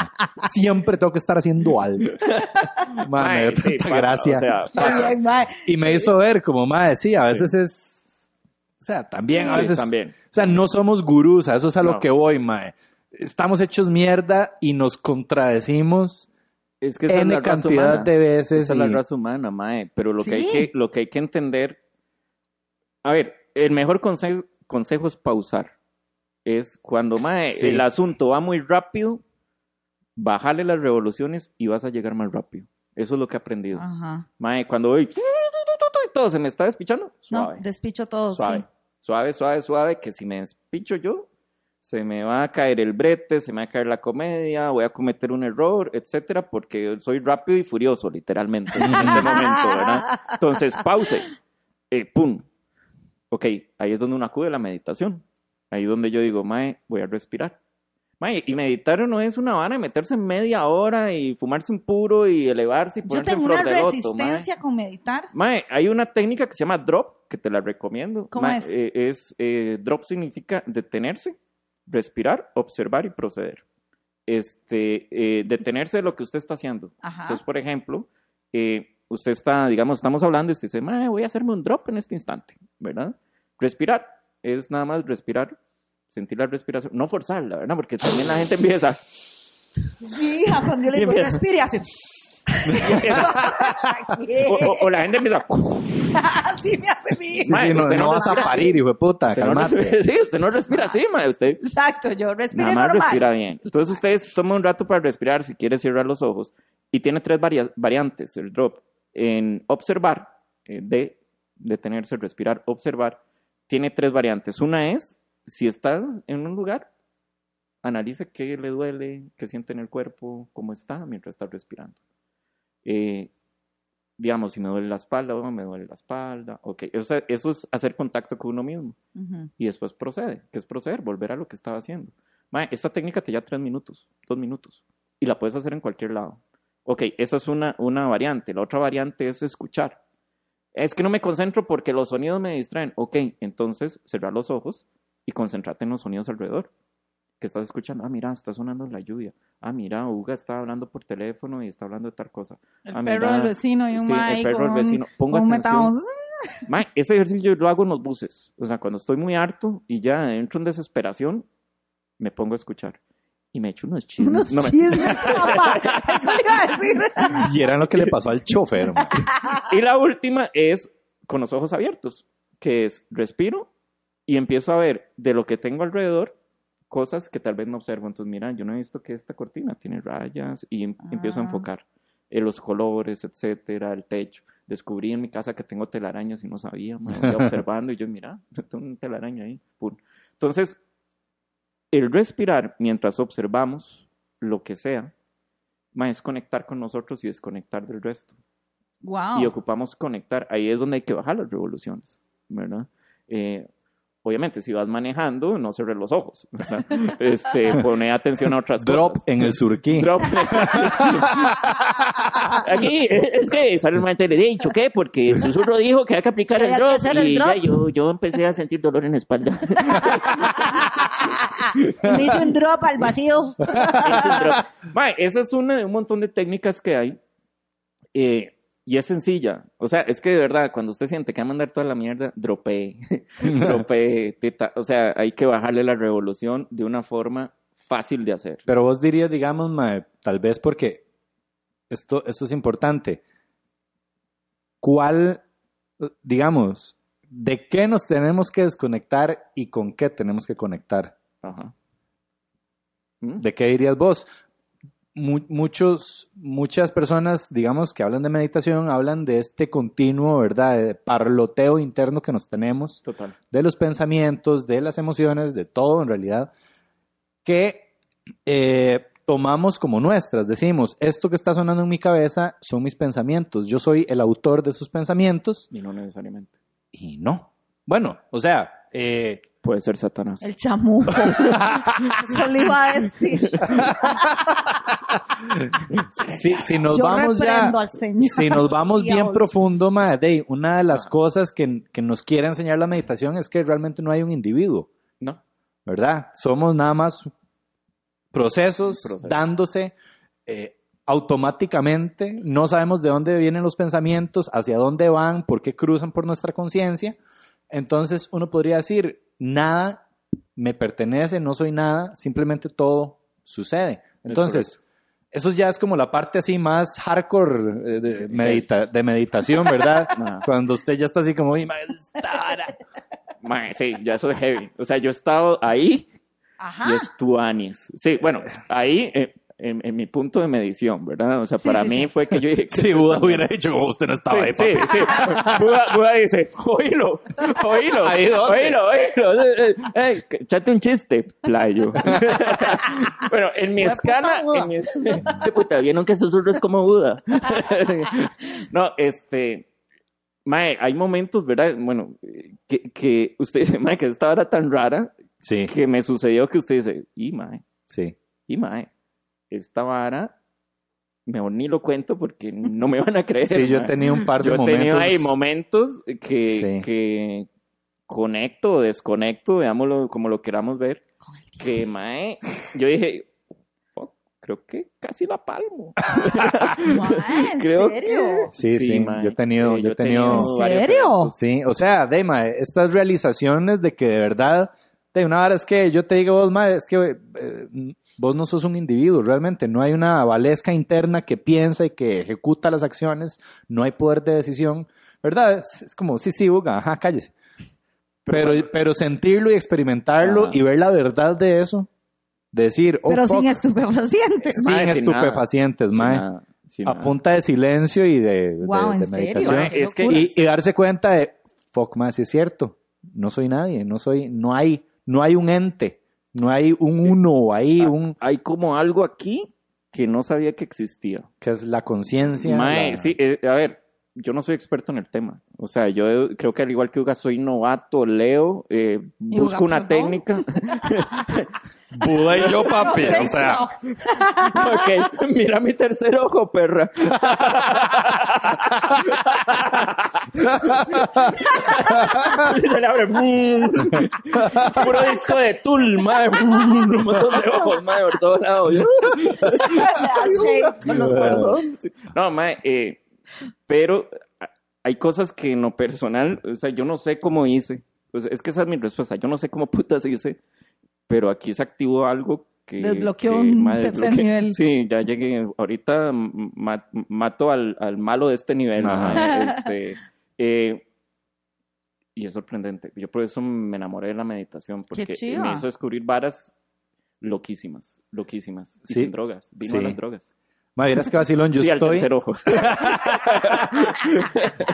Siempre tengo que estar haciendo algo. Mae, me dio sí, tanta pasa, gracia. o sea. Y me hizo ver como, mae, sí, a veces es... O sea, también a Sí, veces... también. O sea, no somos gurús, a eso es a lo que voy, mae. Estamos hechos mierda y nos contradecimos Es que esa es la raza cantidad humana. de veces. Esa es la raza humana, mae. Pero lo, que hay Sí. que, lo que hay que entender... A ver, el mejor consejo, consejo es pausar. Es cuando, mae, Sí. el asunto va muy rápido, bájale las revoluciones y vas a llegar más rápido. Eso es lo que he aprendido. Ajy Mae, cuando voy... y todo se me está despichando, No, despicho todo, suave, sí. suave, suave, suave, que si me despicho yo, se me va a caer el brete, se me va a caer la comedia, voy a cometer un error, etcétera, porque soy rápido y furioso, literalmente, en ese momento, ¿verdad? Entonces, pause, eh, pum. Ok, ahí es donde uno acude a la meditación. Ahí es donde yo digo, mae, voy a respirar. Mae, y meditar no es una vana de meterse media hora y fumarse un puro y elevarse y Yo ponerse en tengo una flor de loto, resistencia con meditar. Mae, hay una técnica que se llama drop, que te la recomiendo. ¿Cómo es? eh, es, eh, drop significa detenerse, respirar, observar y proceder. Este, eh, detenerse de lo que usted está haciendo. Ajá. Entonces, por ejemplo, eh, usted está, digamos, estamos hablando y usted dice, voy a hacerme un drop en este instante, ¿verdad? Respirar, es nada más respirar, sentir la respiración, no forzarla, ¿verdad? Porque también la gente empieza... Sí, hija, cuando yo le digo, respire, hace... o, o- o la gente empieza... Así me hace mi Sí, sí, no, usted no no vas a parir, hijo de puta, Usted no calmate. respira- sí, usted no respira así, usted... Exacto, yo respiré Nada más normal. respira bien. Entonces ustedes toman un rato para respirar si quiere cerrar los ojos. Y tiene tres varia- variantes el drop. en observar, eh, de detenerse, respirar, observar, tiene tres variantes. Una es, si está en un lugar, analice qué le duele, qué siente en el cuerpo, cómo está mientras está respirando. Eh, digamos, si me duele la espalda, oh, me duele la espalda, ok. O sea, eso es hacer contacto con uno mismo. Y después procede. ¿Qué es proceder? Volver a lo que estaba haciendo. Esta técnica te lleva tres minutos, dos minutos. Y la puedes hacer en cualquier lado. Ok, esa es una, una variante. La otra variante es escuchar. Es que no me concentro porque los sonidos me distraen. Ok, entonces cerrar los ojos y concentrate en los sonidos alrededor. Que estás escuchando. Ah, mira, está sonando la lluvia. Ah, mira, Uga está hablando por teléfono y está hablando de tal cosa. El Ah, perro mira, del vecino y un sí, el perro del vecino. Un atención. Mae, ese ejercicio yo lo hago en los buses. O sea, cuando estoy muy harto y ya entro en desesperación, me pongo a escuchar. Y me echo unos chismes. Unos No, me- chismes, papá. Eso iba a decir. Y era lo que le pasó al chofer. Y la última es con los ojos abiertos, que es respiro y empiezo a ver de lo que tengo alrededor cosas que tal vez no observo. Entonces, mira, yo no he visto que esta cortina tiene rayas y em- empiezo a Ah. enfocar en los colores, etcétera, el techo. Descubrí en mi casa que tengo telarañas y no sabía, me voy observando y yo, mira, tengo un telaraña ahí. pum. Entonces, el respirar mientras observamos lo que sea, es conectar con nosotros y desconectar del resto Wow. y ocupamos conectar. Ahí es donde hay que bajar las revoluciones, ¿verdad? Eh, obviamente, si vas manejando, no cerres los ojos, ¿verdad? Este, pone atención a otras Drop cosas. en el surquí. Drop. Aquí, es que sale el man le he dicho ¿qué? Porque el susurro dijo que hay que aplicar el que drop el y ya drop. yo, yo empecé a sentir dolor en la espalda. Me hizo un drop al vacío. Es drop. Esa es una de un montón de técnicas que hay. eh, y es sencilla. O sea, es que de verdad, cuando usted siente que va a mandar toda la mierda, dropee. dropee. teta. O sea, hay que bajarle la revolución de una forma fácil de hacer. Pero vos dirías, digamos, ma, tal vez porque esto, esto es importante. ¿Cuál, digamos, de qué nos tenemos que desconectar y con qué tenemos que conectar? Ajá. ¿Mm? ¿De qué dirías vos? Mu- muchos, muchas personas, digamos, que hablan de meditación, hablan de este continuo, ¿verdad? De parloteo interno que nos tenemos, Total. de los pensamientos, de las emociones, de todo en realidad, que eh, tomamos como nuestras. Decimos, esto que está sonando en mi cabeza son mis pensamientos, yo soy el autor de esos pensamientos Y no necesariamente. y no. Bueno, o sea, eh, Puede ser Satanás. El chamuco. Eso le iba a decir. si, si nos Yo vamos ya... reprendo al Señor. Si nos vamos bien profundo, ma, de, una de las cosas que, que nos quiere enseñar la meditación es que realmente no hay un individuo, No. ¿verdad? Somos nada más procesos Proceso. dándose eh, automáticamente, no sabemos de dónde vienen los pensamientos, hacia dónde van, por qué cruzan por nuestra conciencia. Entonces uno podría decir, nada me pertenece, no soy nada, simplemente todo sucede. Entonces, eso ya es como la parte así más hardcore eh, de, medita- de meditación, ¿verdad? Cuando usted ya está así como, "Uy, ma, esta vara". Mae, sí, ya eso es heavy. O sea, yo he estado ahí Ajá. y es tuanis. Sí, bueno, ahí eh, en, en mi punto de medición, ¿verdad? O sea, Sí, para sí, mí sí. fue que yo dije... ¿qué Si Buda hubiera dicho como usted no estaba ahí, Sí, sí, papi". sí. Buda, Buda dice, oílo, oílo, ¿Ahí dónde? oílo, oílo. eh, échate un chiste, playo. bueno, en mi escala, puta Buda. en mi, puta, vieron que susurros como Buda. no, este, mae, hay momentos, ¿verdad? Bueno, que, que usted dice, mae, que esta hora tan rara Sí, que me sucedió que usted dice, y mae, sí. y mae, esta vara, mejor ni lo cuento porque no me van a creer. Sí, yo he mae. tenido un par de Yo he momentos. tenido ahí momentos que, Sí. que conecto o desconecto, veámoslo como lo queramos ver, Con el tiempo. que mae, yo dije, "Fuck, creo que casi la palmo. Mae, ¿En Creo serio? Sí, sí, mae. yo he tenido- Eh, yo he tenido- ¿En varios serio? eventos. Sí, o sea, Dema, estas realizaciones de que de verdad, de una vara es que yo te digo, vos, ma, es que eh, vos no sos un individuo, realmente, no hay una valesca interna que piensa y que ejecuta las acciones, no hay poder de decisión, ¿verdad? Es, es como, sí, sí, Uga, ajá, cállese. Pero, pero sentirlo y experimentarlo Ajá. y ver la verdad de eso, decir, oh, Pero fuck, sin estupefacientes. sin Mae, sin estupefacientes, Sin mae. Sí, a nada. punta de silencio y de, meditación. Mae, es que- y, y darse cuenta de, fuck, más si es cierto, no soy nadie, no soy, no hay, no hay un ente, no hay un uno ahí, Ah, un, Hay como algo aquí que no sabía que existía. que es la conciencia. La- sí, eh, a ver, yo no soy experto en el tema. O sea, yo creo que al igual que Uga soy novato, leo, eh, ¿Y busco Uga, una perdón? técnica. Buda y yo, papi, o sea, ok, mira mi tercer ojo, perra. Y se le abre. Puro disco de Tool, madre. Un montón de ojos, madre, por todos lados. No, mae, eh, pero hay cosas que en lo personal, o sea, yo no sé cómo hice. Sea, es que esa es mi respuesta. Yo no sé cómo putas hice, pero aquí se activó algo que. Desbloqueó que, un mae, tercer desbloqueé. nivel. Sí, ya llegué. Ahorita ma- mato al, al malo de este nivel. Este, eh, y es sorprendente. Yo por eso me enamoré de la meditación, porque me hizo descubrir varas loquísimas, loquísimas. Y Sí. sin drogas. Vino Sí. a las drogas. Ma, vieras que vacilón, yo sí, al estoy, tercer ojo.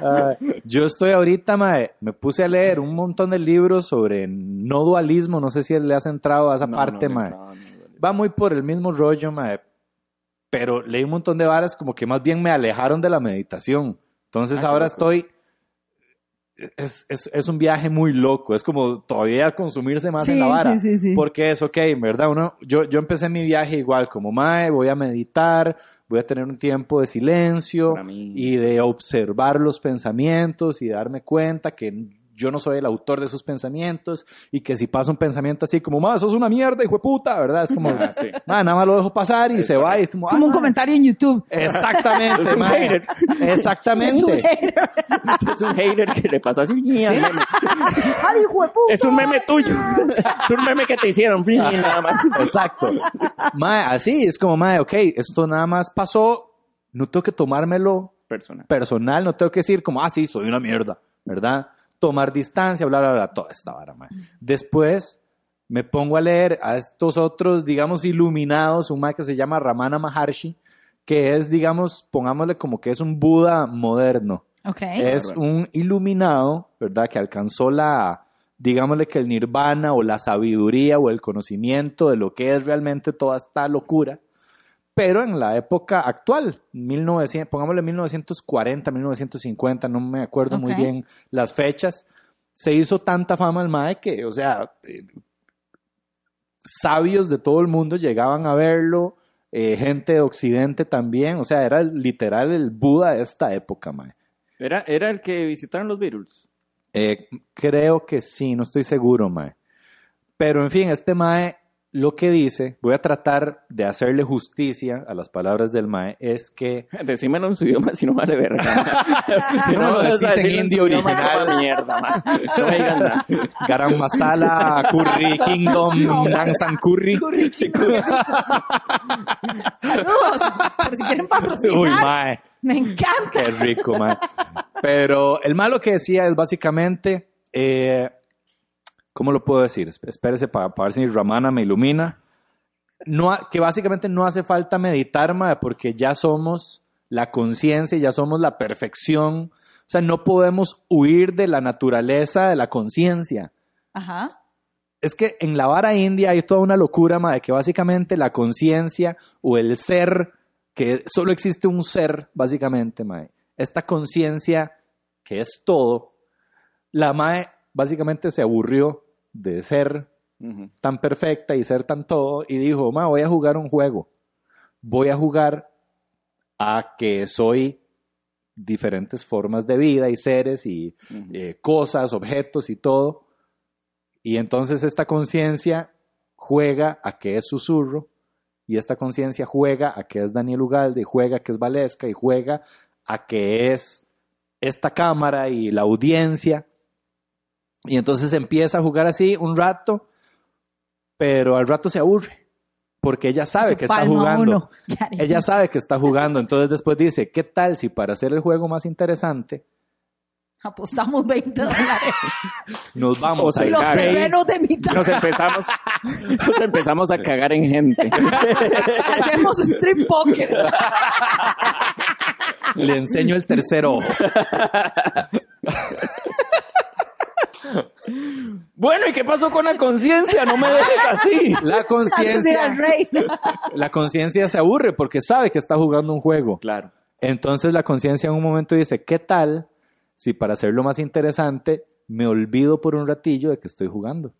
ah, yo estoy ahorita, mae, me puse a leer un montón de libros sobre no dualismo, no sé si le has entrado a esa No, parte, no, mae. no, no, no. va muy por el mismo rollo, mae. Pero leí un montón de varas como que más bien me alejaron de la meditación. Entonces Ah, ahora estoy... Es, es, es un viaje muy loco. Es como todavía consumirse más en la vara. sí, sí, sí. Porque es ok, en verdad. Uno, yo, yo empecé mi viaje igual como mae, voy a meditar, voy a tener un tiempo de silencio y de observar los pensamientos y darme cuenta que yo no soy el autor de esos pensamientos y que si pasa un pensamiento así como, ma, sos una mierda, hijo de puta, ¿verdad? Es como, Ah, sí. ma, nada más lo dejo pasar y se va y es como, Es como "Ah, un ma". comentario en YouTube. Exactamente, Es un ma. hater. Exactamente. Es un hater que le pasó así. "Ña, meme". ¡Ay, hijo de puta! Es un meme tuyo. Es un meme que te hicieron. nada más. Exacto. Así es como, mae, ok, esto nada más pasó, no tengo que tomármelo Persona. personal, no tengo que decir como, ah, sí, soy una mierda, ¿verdad? Tomar distancia, bla, bla, bla, toda esta vara. Después me pongo a leer a estos otros, digamos, iluminados, un mae que se llama Ramana Maharshi, que es, digamos, pongámosle como que es un Buda moderno. Ok. Es un iluminado, ¿verdad? Que alcanzó la, digámosle que el nirvana o la sabiduría o el conocimiento de lo que es realmente toda esta locura, pero en la época actual, 1900, pongámosle 1940, 1950, no me acuerdo muy bien las fechas, se hizo tanta fama al MAE que, o sea, eh, sabios de todo el mundo llegaban a verlo, eh, gente de Occidente también, o sea, era literal el Buda de esta época, MAE. Era, era el que visitaron los Beatles. Eh, creo que sí, no estoy seguro, Mae. Pero en fin, este Mae lo que dice, voy a tratar de hacerle justicia a las palabras del Mae, es que Decímelo en su idioma si no vale verga. Si no lo a decís en indio original. mierda, man. No me digan nada. Garam Masala, Curry Kingdom, Nansan Curry. Curry Kingdom. Saludos. Por si quieren patrocinar. Uy, Mae. Me encanta. Qué rico, man. Pero el malo que decía es básicamente, eh, ¿cómo lo puedo decir? Esp- Espérese para, ver si Ramana me ilumina. No, ha- que básicamente no hace falta meditar, mae, porque ya somos la conciencia, ya somos la perfección. O sea, no podemos huir de la naturaleza de la conciencia. Ajá. Es que en la vara india hay toda una locura, ma, de que básicamente la conciencia o el ser, que solo existe un ser, básicamente, ma, esta conciencia que es todo, la mae básicamente se aburrió de ser tan perfecta y ser tan todo y dijo, ma, voy a jugar un juego. Voy a jugar a que soy diferentes formas de vida y seres y eh, cosas, objetos y todo. Y entonces esta conciencia juega a que es susurro y esta conciencia juega a que es Daniel Ugalde y juega a que es Valesca y juega a que es esta cámara y la audiencia. Y entonces empieza a jugar así un rato, pero al rato se aburre porque ella sabe que está jugando. Ella sabe que está jugando, entonces después dice, ¿qué tal si para hacer el juego más interesante Apostamos 20 dólares. nos vamos a Los terrenos de mitad. Nos empezamos, nos empezamos a cagar en gente. Hacemos strip poker. Le enseño el tercer ojo. Bueno, ¿y qué pasó con la conciencia? No me dejes así. La conciencia, la conciencia se aburre porque sabe que está jugando un juego. Claro. Entonces la conciencia en un momento dice, ¿qué tal si para hacerlo más interesante me olvido por un ratillo de que estoy jugando?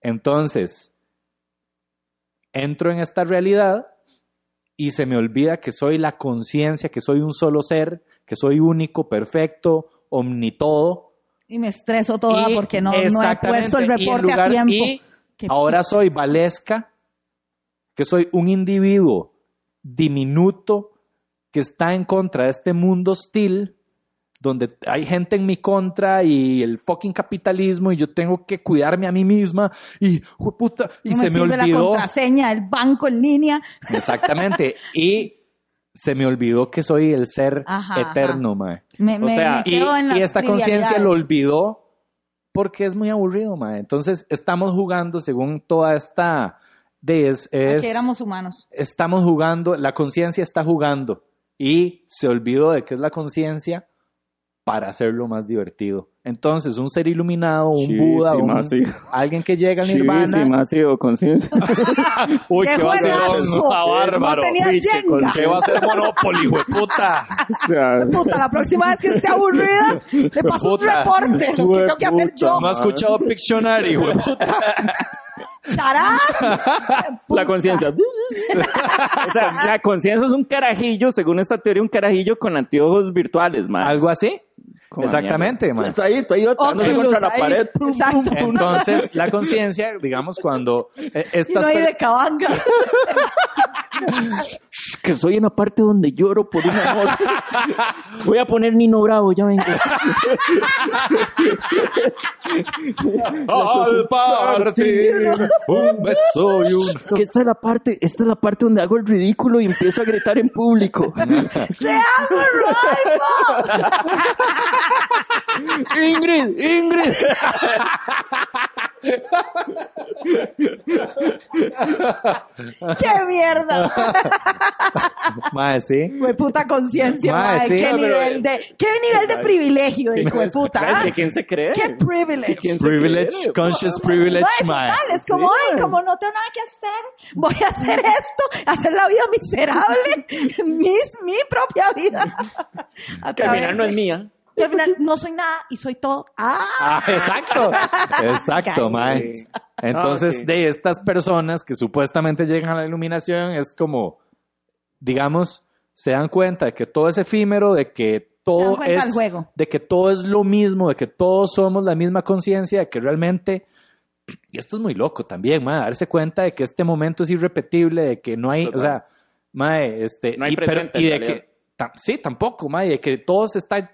Entonces, entro en esta realidad y se me olvida que soy la conciencia, que soy un solo ser, que soy único, perfecto, omnitodo. Y me estreso toda Y- porque no, no he puesto el reporte lugar- a tiempo. y ahora soy Valesca, que soy un individuo diminuto que está en contra de este mundo hostil, donde hay gente en mi contra y el fucking capitalismo y yo tengo que cuidarme a mí misma y, jueputa, y no se me sirve la olvidó. contraseña del banco en línea. Exactamente. y se me olvidó que soy el ser Ajá, eterno, mae. Me, O sea, me Y, esta conciencia lo olvidó porque es muy aburrido, mae. Entonces estamos jugando según toda esta... De es, es- que éramos humanos. estamos jugando, la conciencia está jugando y se olvidó de qué es la conciencia para hacerlo más divertido. Entonces, un ser iluminado, un Buda, un- sí. alguien que llega al nirvana. Sido conciencia. Uy, ¡Qué ¿qué va a Ah, bárbaro. No Jenga. con- ¿Qué va a hacer Monopoly, hueputa? O sea, Puta, la próxima vez que esté aburrida, le paso un reporte. Lo que tengo que hacer yo. No ha escuchado Pictionary, hueputa. ¡Charás! la conciencia. o sea, la conciencia es un carajillo, según esta teoría, un carajillo con anteojos virtuales, man. ¿Algo así? Como Exactamente, man. Está ahí, Oculus, contra la pared. Pum, pum, pum. Entonces, la conciencia, digamos, cuando eh, Y estas no hay de cabanga. Que soy en la parte donde lloro por un amor. Voy a poner Nino Bravo, ya vengo. Al partir, un beso y un... Que esta es la parte, esta es la parte donde hago el ridículo y empiezo a gritar en público. ¡Te amo, Rolfo! Ingrid, Ingrid. ¡Qué mierda! Mae, sí. Fue puta conciencia, Mae, mae. sí. ¿Qué, No, nivel de, ¿Qué nivel de privilegio, hijo de puta? ¿De quién se cree? ¡Qué privilege! quién se Privilege, cree? conscious privilege, Mae, total, es como, ay, como no tengo nada que hacer, voy a hacer esto, hacer la vida miserable, mi, mi propia vida. Que al final no es mía. Que al final no soy nada y soy todo. ¡Ah! Ah, exacto. Exacto, mae. Entonces, Ah, de estas personas que supuestamente llegan a la iluminación, es como, digamos, se dan cuenta de que todo es efímero, de que todo es, juego. de que todo es lo mismo, de que todos somos la misma conciencia, de que realmente, y esto es muy loco también, mae, darse cuenta de que este momento es irrepetible, de que no hay, Total. o sea, mae, este, No hay y, pero- y de que, sí, tampoco, mae, de que todo se está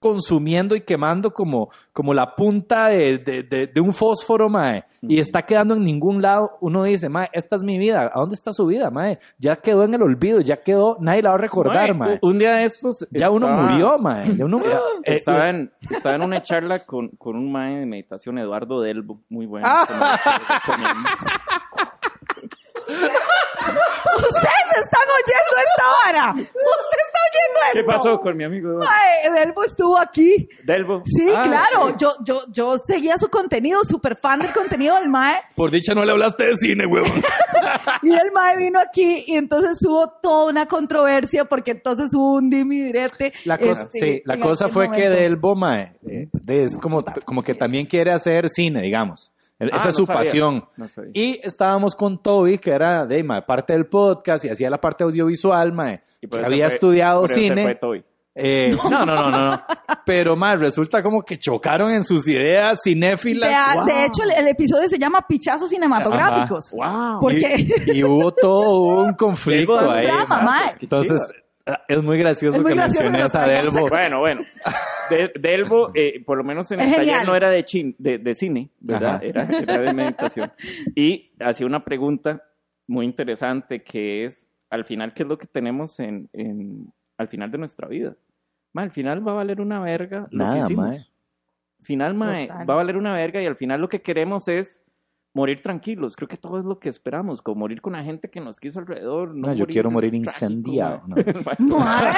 consumiendo y quemando como, como la punta de, de- de- de un fósforo, mae, y está quedando en ningún lado, uno dice, mae, esta es mi vida, ¿a dónde está su vida, mae? Ya quedó en el olvido, ya quedó, nadie la va a recordar, mae. Mae, Un día de estos. Ya uno murió, mae. Ya uno, eh, Estaba en, estaba en una charla con, con un mae de meditación, Eduardo Delbo, muy bueno. Ah. que me lo recomiendo. Ustedes están oyendo esta hora. Usted está oyendo esto. ¿Qué pasó con mi amigo? Ay, Delbo estuvo aquí. Delbo. Sí, Ah, claro. sí. Yo, yo, yo seguía su contenido, súper fan del contenido del MAE. Por dicha no le hablaste de cine, huevón. Y el MAE vino aquí y entonces hubo toda una controversia porque entonces hubo un dimi direte. La cosa, este, sí, la cosa fue que. Delbo, mae, eh, es como, como que también quiere hacer cine, digamos. Ah, Esa es no su sabía. pasión. No sabía. Y estábamos con Toby, que era de parte del podcast y hacía la parte audiovisual. Y que eso había fue- estudiado por eso se cine. fue Toby. Eh, no, no, no, no, no. Pero más resulta como que chocaron en sus ideas De, cinéfilas. de hecho, el, el episodio se llama Pichazos Cinematográficos. ¡Wow! Porque Y, y hubo todo un conflicto ahí. drama. Entonces, es muy gracioso Es muy que gracioso menciones que a Delbo. Bueno, bueno. De- Delbo, eh, por lo menos en Es el taller no era de, chin- de, de cine, ¿verdad? Era, era de meditación. Y hacía una pregunta muy interesante que es, al final, ¿qué es lo que tenemos en, en- al final de nuestra vida? Ma, al final va a valer una verga lo que Nada, hicimos. mae. Final, mae, Total. va a valer una verga y al final lo que queremos es morir tranquilos. Creo que todo es lo que esperamos, como morir con la gente que nos quiso alrededor. No, No, yo quiero morir trágico, incendiado. Mae.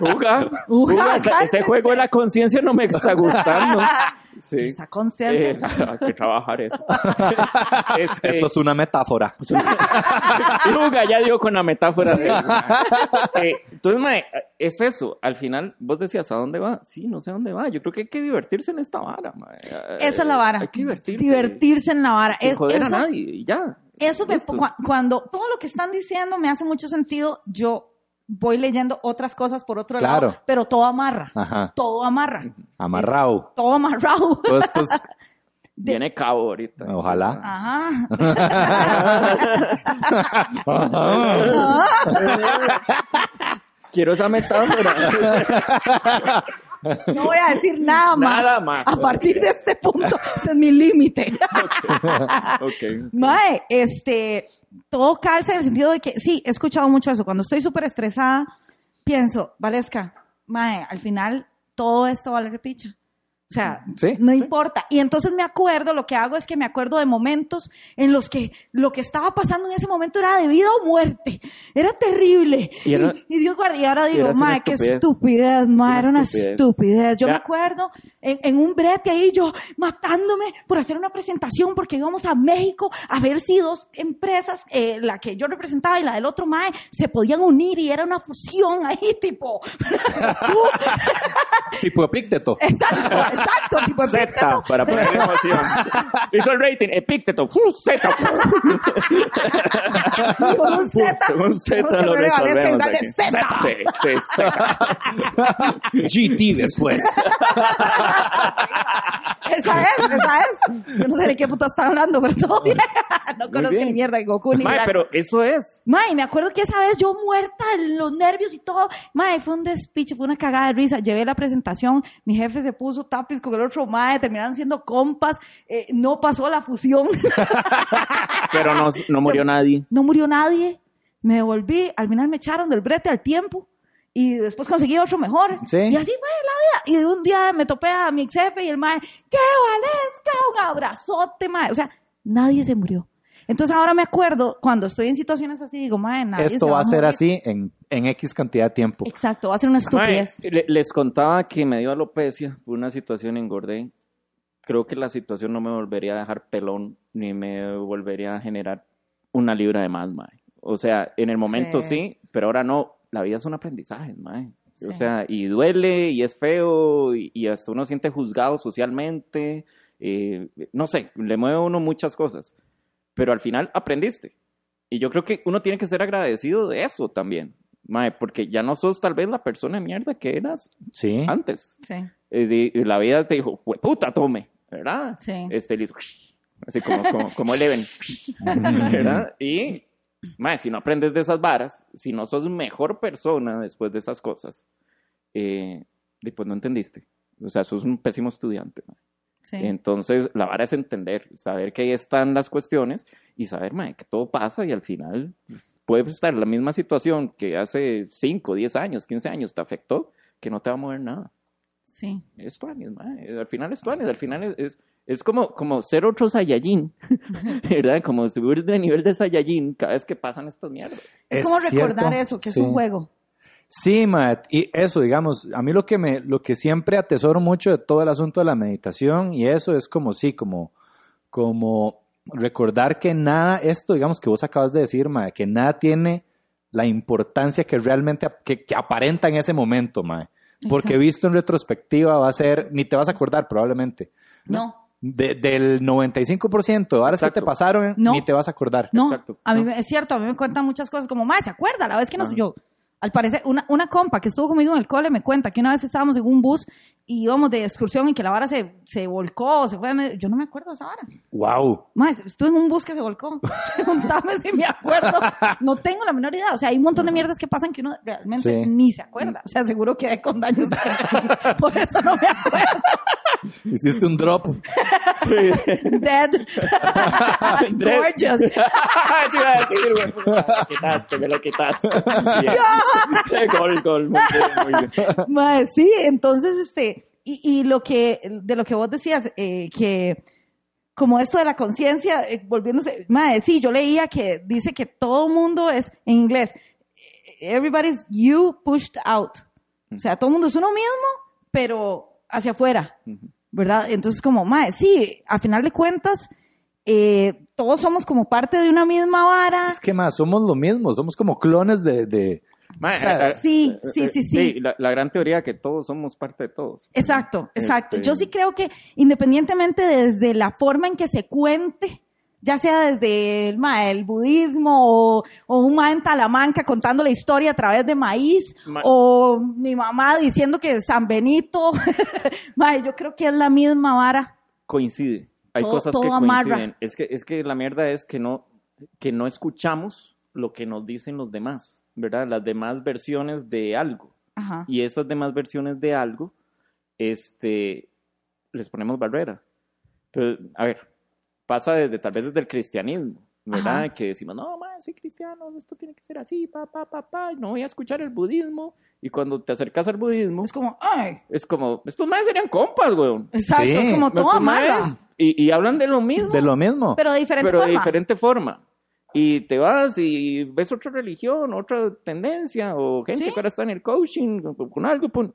Uga, Uga, Uga, ese, juego de la conciencia no me está gustando. Sí. Está consciente. Eh, hay que trabajar eso. Este, Esto es una metáfora. Uga ya dio con la metáfora. de- Eh, entonces, mae, es eso. Al final, vos decías, ¿a dónde va? Sí, no sé a dónde va. Yo creo que hay que divertirse en esta vara, mae. Esa es la vara. Hay que divertirse. Divertirse en la vara. Sin Es- joder eso, a nadie y ya. eso me- cu- cuando todo lo que están diciendo me hace mucho sentido, yo voy leyendo otras cosas por otro Claro. lado, pero todo amarra. Ajá. Todo amarra. Amarrado. Todo amarrado. Todo esto es- Viene cabo ahorita. Ojalá. Ajá. Quiero esa metáfora. No voy a decir nada más. Nada más. A partir de este punto, este es mi límite. ok. Mae, este, todo calza en el sentido de que, sí, he escuchado mucho eso. Cuando estoy súper estresada, pienso, Valesca, Mae, al final todo esto vale repicha. O sea, Sí, no sí. importa. Y entonces me acuerdo, lo que hago es que me acuerdo de momentos en los que lo que estaba pasando en ese momento era de vida o muerte. Era terrible. Y era- y, Dios guarde, y ahora digo, mae, qué estupidez. una era una estupidez. estupidez. Yo me acuerdo en, en un brete ahí yo matándome por hacer una presentación porque íbamos a México a ver si dos empresas, eh, la que yo representaba y la del otro MAE, se podían unir y era una fusión ahí, tipo, Tipo epícteto. exacto, exacto, tipo Z Epícteto. para poner emoción. Hizo el rating, Epícteto, ¡uh, Z. Con un Z. Con un Z Tenemos que lo ponerle Valesca y resolvemos darle aquí. Z. Sí, sí, Z. GT después. Esa es, esa es. Yo no sé de qué puta está hablando, pero todo bien. No conozco ni mierda de Goku ni Mae, pero eso es. Mae, me acuerdo que esa vez yo muerta, los nervios y todo. Mae, fue un despiche, fue una cagada de risa. Llevé la presentación, mi jefe se puso tapiz con el otro mae, terminaron siendo compas, eh, no pasó la fusión, Pero no, no murió nadie. no murió nadie. Me devolví, al final me echaron del brete al tiempo. Y después conseguí otro mejor. Sí. Y así fue la vida. Y un día me topé a mi ex jefe y el mae, ¡qué valesca! Un abrazote, mae. O sea, nadie se murió. Entonces ahora me acuerdo, cuando estoy en situaciones así, digo, mae, nadie Esto se va a ser morir". así en, en X cantidad de tiempo. Exacto, va a ser una estupidez. le- les contaba que me dio alopecia por una situación engordé. Creo que la situación no me volvería a dejar pelón ni me volvería a generar una libra de más, mae. O sea, en el momento sí, Sí. pero ahora no. La vida es un aprendizaje, mae. O Sí. sea, y duele y es feo y, y hasta uno siente juzgado socialmente. eh, no sé, le mueve a uno muchas cosas. Pero al final aprendiste. Y yo creo que uno tiene que ser agradecido de eso también, mae, porque ya no sos tal vez la persona de mierda que eras Sí. antes. Sí, Eh, y la vida te dijo, puta, tome, ¿verdad? Sí. Este le hizo, así como, como, como Eleven, ¿verdad? Y, mae, si no aprendes de esas varas, si no sos mejor persona después de esas cosas, eh, después no entendiste. O sea, sos un pésimo estudiante. mae. sí. Entonces, la vara es entender, saber que ahí están las cuestiones y saber, mae, que todo pasa y al final puede estar en la misma situación que hace 5, 10 años, 15 años te afectó, que no te va a mover nada. Sí. Es tuanis, mae. Al final es tuanis, al final es, es, es como, como ser otro Saiyajin, ¿verdad? Como subir de nivel de Saiyajin cada vez que pasan estas mierdas. Es, Es como recordar cierto, eso, que sí. es un juego. Sí, Matt, y eso, digamos, a mí lo que me, lo que siempre atesoro mucho de todo el asunto de la meditación y eso es como sí, como, como recordar que nada, esto, digamos, que vos acabas de decir, Matt, que nada tiene la importancia que realmente, que, que aparenta en ese momento, Matt. Porque Exacto. visto en retrospectiva va a ser, ni te vas a acordar probablemente. No, De- del 95% de horas que te pasaron, No. ni te vas a acordar. no. Exacto, A mí no. me- es cierto, a mí me cuentan muchas cosas como, más, ¿se acuerda? La vez que nos... Ajá. Yo, al parecer, una, una compa que estuvo conmigo en el cole me cuenta que una vez estábamos en un bus y íbamos de excursión y que la vara se, se volcó, se fue... Yo no me acuerdo de esa vara. ¡Wow! Más, estuve en un bus que se volcó. Preguntame si me acuerdo. No tengo la menor idea. O sea, hay un montón de mierdas que pasan que uno realmente Sí. ni se acuerda. O sea, seguro quedé con daños. Por eso no me acuerdo. Hiciste un drop. Dead. Gorgeous. Te iba a decir, güey, me lo quitaste, me lo quitaste. Bien. Gol, gol, muy bien, muy bien. Mae, sí, entonces, este, y, y lo que, de lo que vos decías, eh, que como esto de la conciencia, eh, volviéndose, madre, sí, yo leía que dice que todo mundo es, en inglés, everybody's you pushed out. O sea, todo el mundo es uno mismo, pero hacia afuera, ¿verdad? Entonces, como, madre, sí, a final de cuentas, eh, todos somos como parte de una misma vara. Es que más, somos lo mismo, somos como clones de... de- Mae, O sea, eh, eh, Sí, eh, sí, sí, sí. la, la gran teoría que todos somos parte de todos. Exacto, exacto. Este- Yo sí creo que independientemente desde la forma en que se cuente, ya sea desde el, ma, el budismo o, o un ma en Talamanca contando la historia a través de maíz Ma- o mi mamá diciendo que San Benito, ma, yo creo que es la misma vara. Coincide. Hay Todo- cosas todo que amarra. coinciden. Es que, es que la mierda es que no, que no escuchamos lo que nos dicen los demás, ¿verdad? Las demás versiones de algo. Ajá. Y esas demás versiones de algo, este, les ponemos barrera. Pero, a ver, pasa desde, tal vez desde el cristianismo, ¿verdad? Ajá. Que decimos, no, man, soy cristiano, esto tiene que ser así, pa, pa, pa, pa, no voy a escuchar el budismo. Y cuando te acercas al budismo, Es como, ay, es como, estos más serían compas, weón. exacto, Sí. es como maes, amarra, Y, y hablan de lo mismo, de lo mismo. pero de diferente pero de forma. diferente forma. Y te vas y ves otra religión, otra tendencia, o gente Sí. que ahora está en el coaching con, con algo, pum,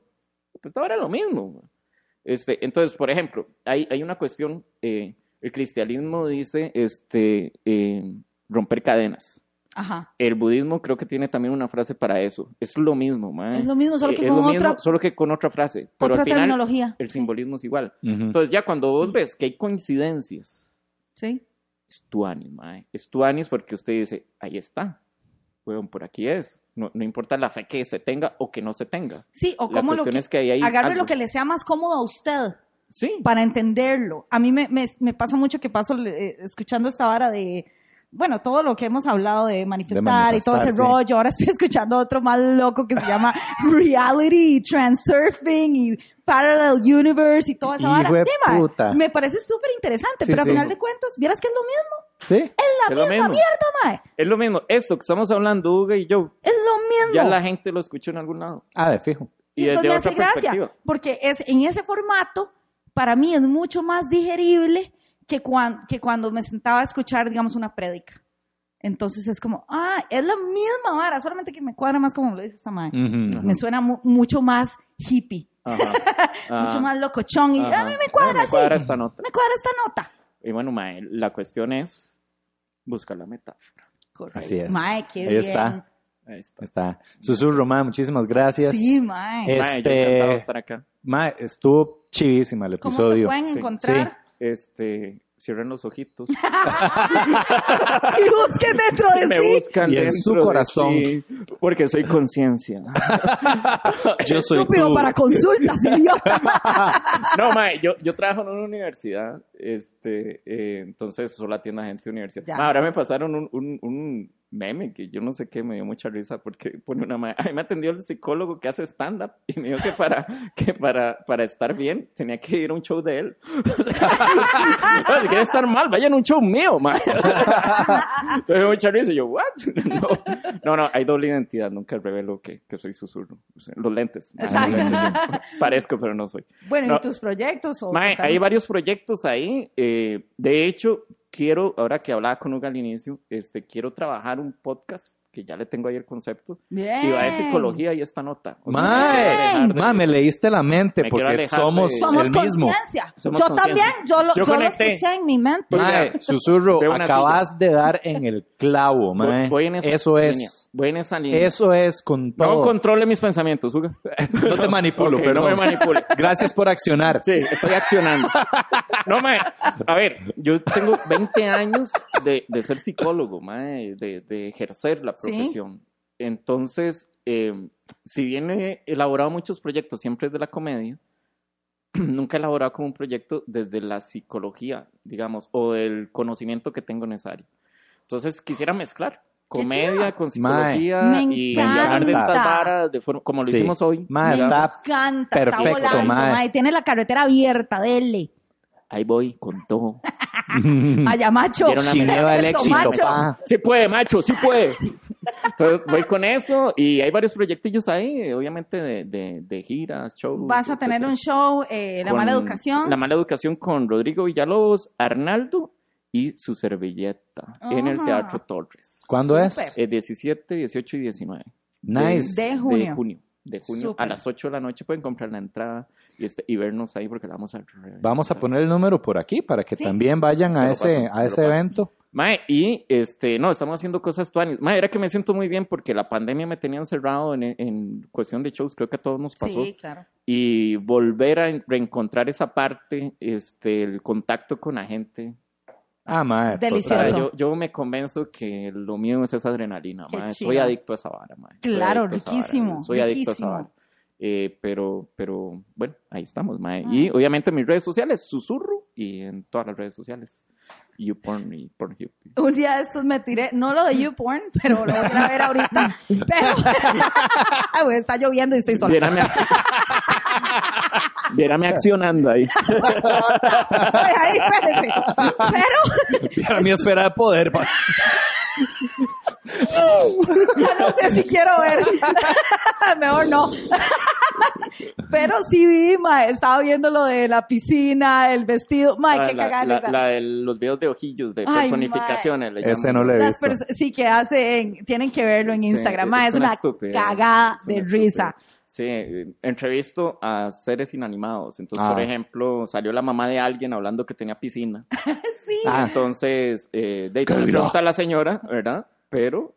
pues ahora lo mismo. Este, entonces, por ejemplo, hay, hay una cuestión, eh, el cristianismo dice este, eh, romper cadenas. Ajá. El budismo creo que tiene también una frase para eso. Es lo mismo, mae. Es lo mismo, solo Eh, que es con lo mismo, otra, solo que con otra frase. Pero otra al final, terminología. el simbolismo es igual. Ujú. Entonces, ya cuando vos ves que hay coincidencias, Sí. Es tuanis, mae. Es tuanis porque usted dice, ahí está. Weón, por aquí es. No, no importa la fe que se tenga o que no se tenga. Sí, o como lo que, es que ahí hay agarre algo. lo que le sea más cómodo a usted. Sí. para entenderlo. A mí me, me, me pasa mucho que paso eh, escuchando esta vara de, bueno, todo lo que hemos hablado de manifestar, y todo ese sí. rollo. Ahora estoy escuchando otro más loco que se llama Reality, Transurfing y Parallel Universe y toda esa vara. puta. Me parece súper interesante, Sí, pero sí. al final de cuentas, ¿vieras que es lo mismo? Sí. Es la Es lo misma mismo. mierda, mae. Es lo mismo. Esto que estamos hablando, Hugo y yo, Es lo mismo. ya la gente lo escuchó en algún lado. Ah, de fijo. Y, Y entonces me hace gracia, porque es, en ese formato, para mí es mucho más digerible que, cuan- que cuando me sentaba a escuchar, digamos, una prédica. Entonces es como, ah, es la misma vara, solamente que me cuadra más como lo dice esta madre. Ujú. Me suena mu- mucho más hippie, Ajá. mucho Ah, más locochón. Y ajá. a mí me cuadra Me así, cuadra esta nota. me cuadra esta nota. Y bueno, mae, la cuestión es buscar la metáfora. Así es. Mae, qué Ahí bien. está. Ahí está. Está. Susurro, ma, muchísimas gracias. Sí, mae. Eh, Mae, yo Este- encantado de estar acá. Ma, estuvo chivísima el ¿Cómo te episodio. pueden Sí, encontrar? Este, cierren los ojitos. Y busquen dentro de me sí. buscan Y en dentro su de corazón. sí, porque soy conciencia. Yo soy Estúpido tú. para consultas, idiota. No, mae, yo, yo trabajo en una universidad, este, eh, entonces solo atiendo a gente de universidad. Ya. Ma, ahora me pasaron un, un, un meme que yo no sé qué, me dio mucha risa porque pone una mae, a mí me atendió el psicólogo que hace stand-up y me dijo que para, que para, para estar bien tenía que ir a un show de él. Si quiere estar mal, vayan a un show mío, mae. Entonces me dio mucha risa y yo, ¿what? No, no, no, hay doble identidad, nunca revelo que, que soy susurro. Los lentes. los parezco, pero no soy. Bueno, No. ¿y tus proyectos? O hay varios proyectos ahí. eh, de hecho, quiero, ahora que hablaba con Hugo al inicio, este, quiero trabajar un podcast que ya le tengo ahí el concepto. Bien. Y va de psicología y esta nota. O sea, Mae, me leíste la mente Me porque somos de- Somos el mismo. Somos Yo también, yo lo, Yo yo lo escuché en mi mente. Mae, susurro, acabas de dar en el clavo, Voy- mae. voy en esa Eso línea, es. Voy en esa línea. Eso es con No controle mis pensamientos, Hugo. No te manipulo, perdón. No me manipule. Gracias por accionar. Sí, estoy accionando. No, mae, a ver, yo tengo 20 años de, de ser psicólogo, mae, de, de ejercer la Sí. profesión. Entonces, eh, si bien he elaborado muchos proyectos siempre desde la comedia, nunca he elaborado como un proyecto desde la psicología, digamos, o el conocimiento que tengo en esa área. Entonces, quisiera mezclar comedia con psicología y hablar de estas varas de forma, como lo Sí. hicimos hoy. Mae, Me está encanta, perfecto, está volando, mae. mae. Tiene la carretera abierta, dele. Ahí voy con todo. Allá, macho. Quiero una Chineva el éxito, macho. pa. Sí puede, macho, sí puede. Entonces voy con eso y hay varios proyectillos ahí, obviamente de, de, de giras, shows. Vas a tener un show, eh, La Con Mala Educación. La mala educación con Rodrigo Villalobos, Arnaldo y su servilleta en el. Teatro Torres. ¿Cuándo es? Eh, 17, 18 y 19. Nice. De junio. De junio. De junio. A las 8 de la noche pueden comprar la entrada y, este, y vernos ahí porque la vamos a... Vamos a poner el número por aquí para que Sí. también vayan a ese, paso, a ese paso. evento. Mae, y este, no, estamos haciendo cosas tuanis. Mae, era que me siento muy bien porque la pandemia me tenía encerrado en, en cuestión de shows, creo que a todos nos pasó. Sí, claro. Y volver a en- reencontrar esa parte, este, el contacto con la gente. Ah. O sea, Delicioso. yo, yo me convenzo que lo mío es esa adrenalina, Qué mae. chido. Soy adicto a esa vara, mae. Claro, riquísimo, Soy adicto a esa riquísimo. vara. Eh, pero, pero, bueno, ahí estamos, mae. Ah. Y obviamente en mis redes sociales, Susurro, y en todas las redes sociales. YouPorn y Pornhub. Un día de estos me tiré, no lo de YouPorn, pero lo voy a ver ahorita. Pero, está lloviendo y estoy sola. Viérame, ac- Viérame accionando ahí. Ay, ay, espérese. Pero Para mi esfera de poder. pa- no sé si quiero ver. Mejor no. Pero sí vi, ma, estaba viendo lo de la piscina, el vestido. Ma, Ah, qué la, cagada. la- de los videos de ojillos, de Ay, personificaciones. le Ese no lo he Las visto. sí, que hacen, tienen que verlo en Sí, Instagram. Ma, es una cagada es una de risa. Sí, eh, entrevisto a seres inanimados. Entonces, Ah. por ejemplo, salió la mamá de alguien hablando que tenía piscina. Sí. Ah, Entonces, eh, de ahí ¡Qué le pregunta a la señora, ¿verdad? Pero,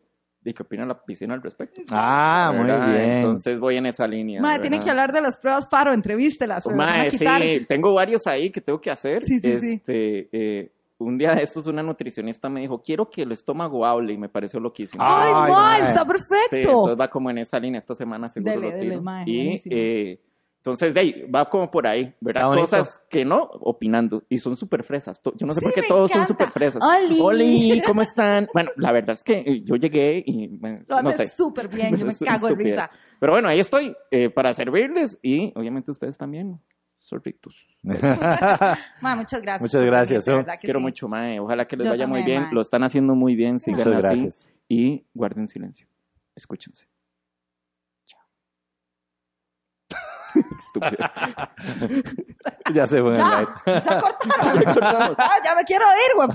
¿de qué opina la piscina al respecto? Ah, muy ¿Verdad? bien. Entonces voy en esa línea. Ma, ¿verdad? tienen que hablar de las pruebas Faro, entrevístelas. quitar. sí, tengo varios ahí que tengo que hacer. Sí, sí, sí. este, eh, un día de estos una nutricionista me dijo, quiero que el estómago hable y me pareció loquísimo. Ay, Ay, mae. está Sí, perfecto. entonces va como en esa línea esta semana seguro Dele, lo dele, tiro. mae, y eh, entonces de ahí va como por ahí, ¿verdad? Cosas que no, opinando. Y son súper fresas. Yo no sé Sí, por qué todos son súper fresas. Oli. Oli, ¿cómo están? Bueno, la verdad es que eh, yo llegué y bueno, Lo no haces sé. súper bien, yo me cago estupidez. risa. Pero bueno, ahí estoy eh, para servirles y obviamente ustedes también. Son. Ma, muchas gracias. Muchas gracias, oh. quiero sí. mucho, Mae. Ojalá que les Yo vaya muy bien. mae. Lo están haciendo muy bien. Sigan Muchas así. gracias. Y guarden silencio. Escúchense. Chao. Estúpido. ya se fue en el live. Ya, ya. Ah, ya me quiero ir, güey.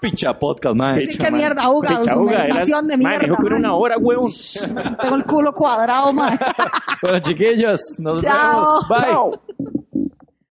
Picha podcast, man. Sí, qué mierda, Uga, Picha, su Uga, meditación de me dijo mierda, que era una hora, huevón. Tengo el culo cuadrado, man. Bueno, chiquillos, nos Chao. vemos. Bye. Chao.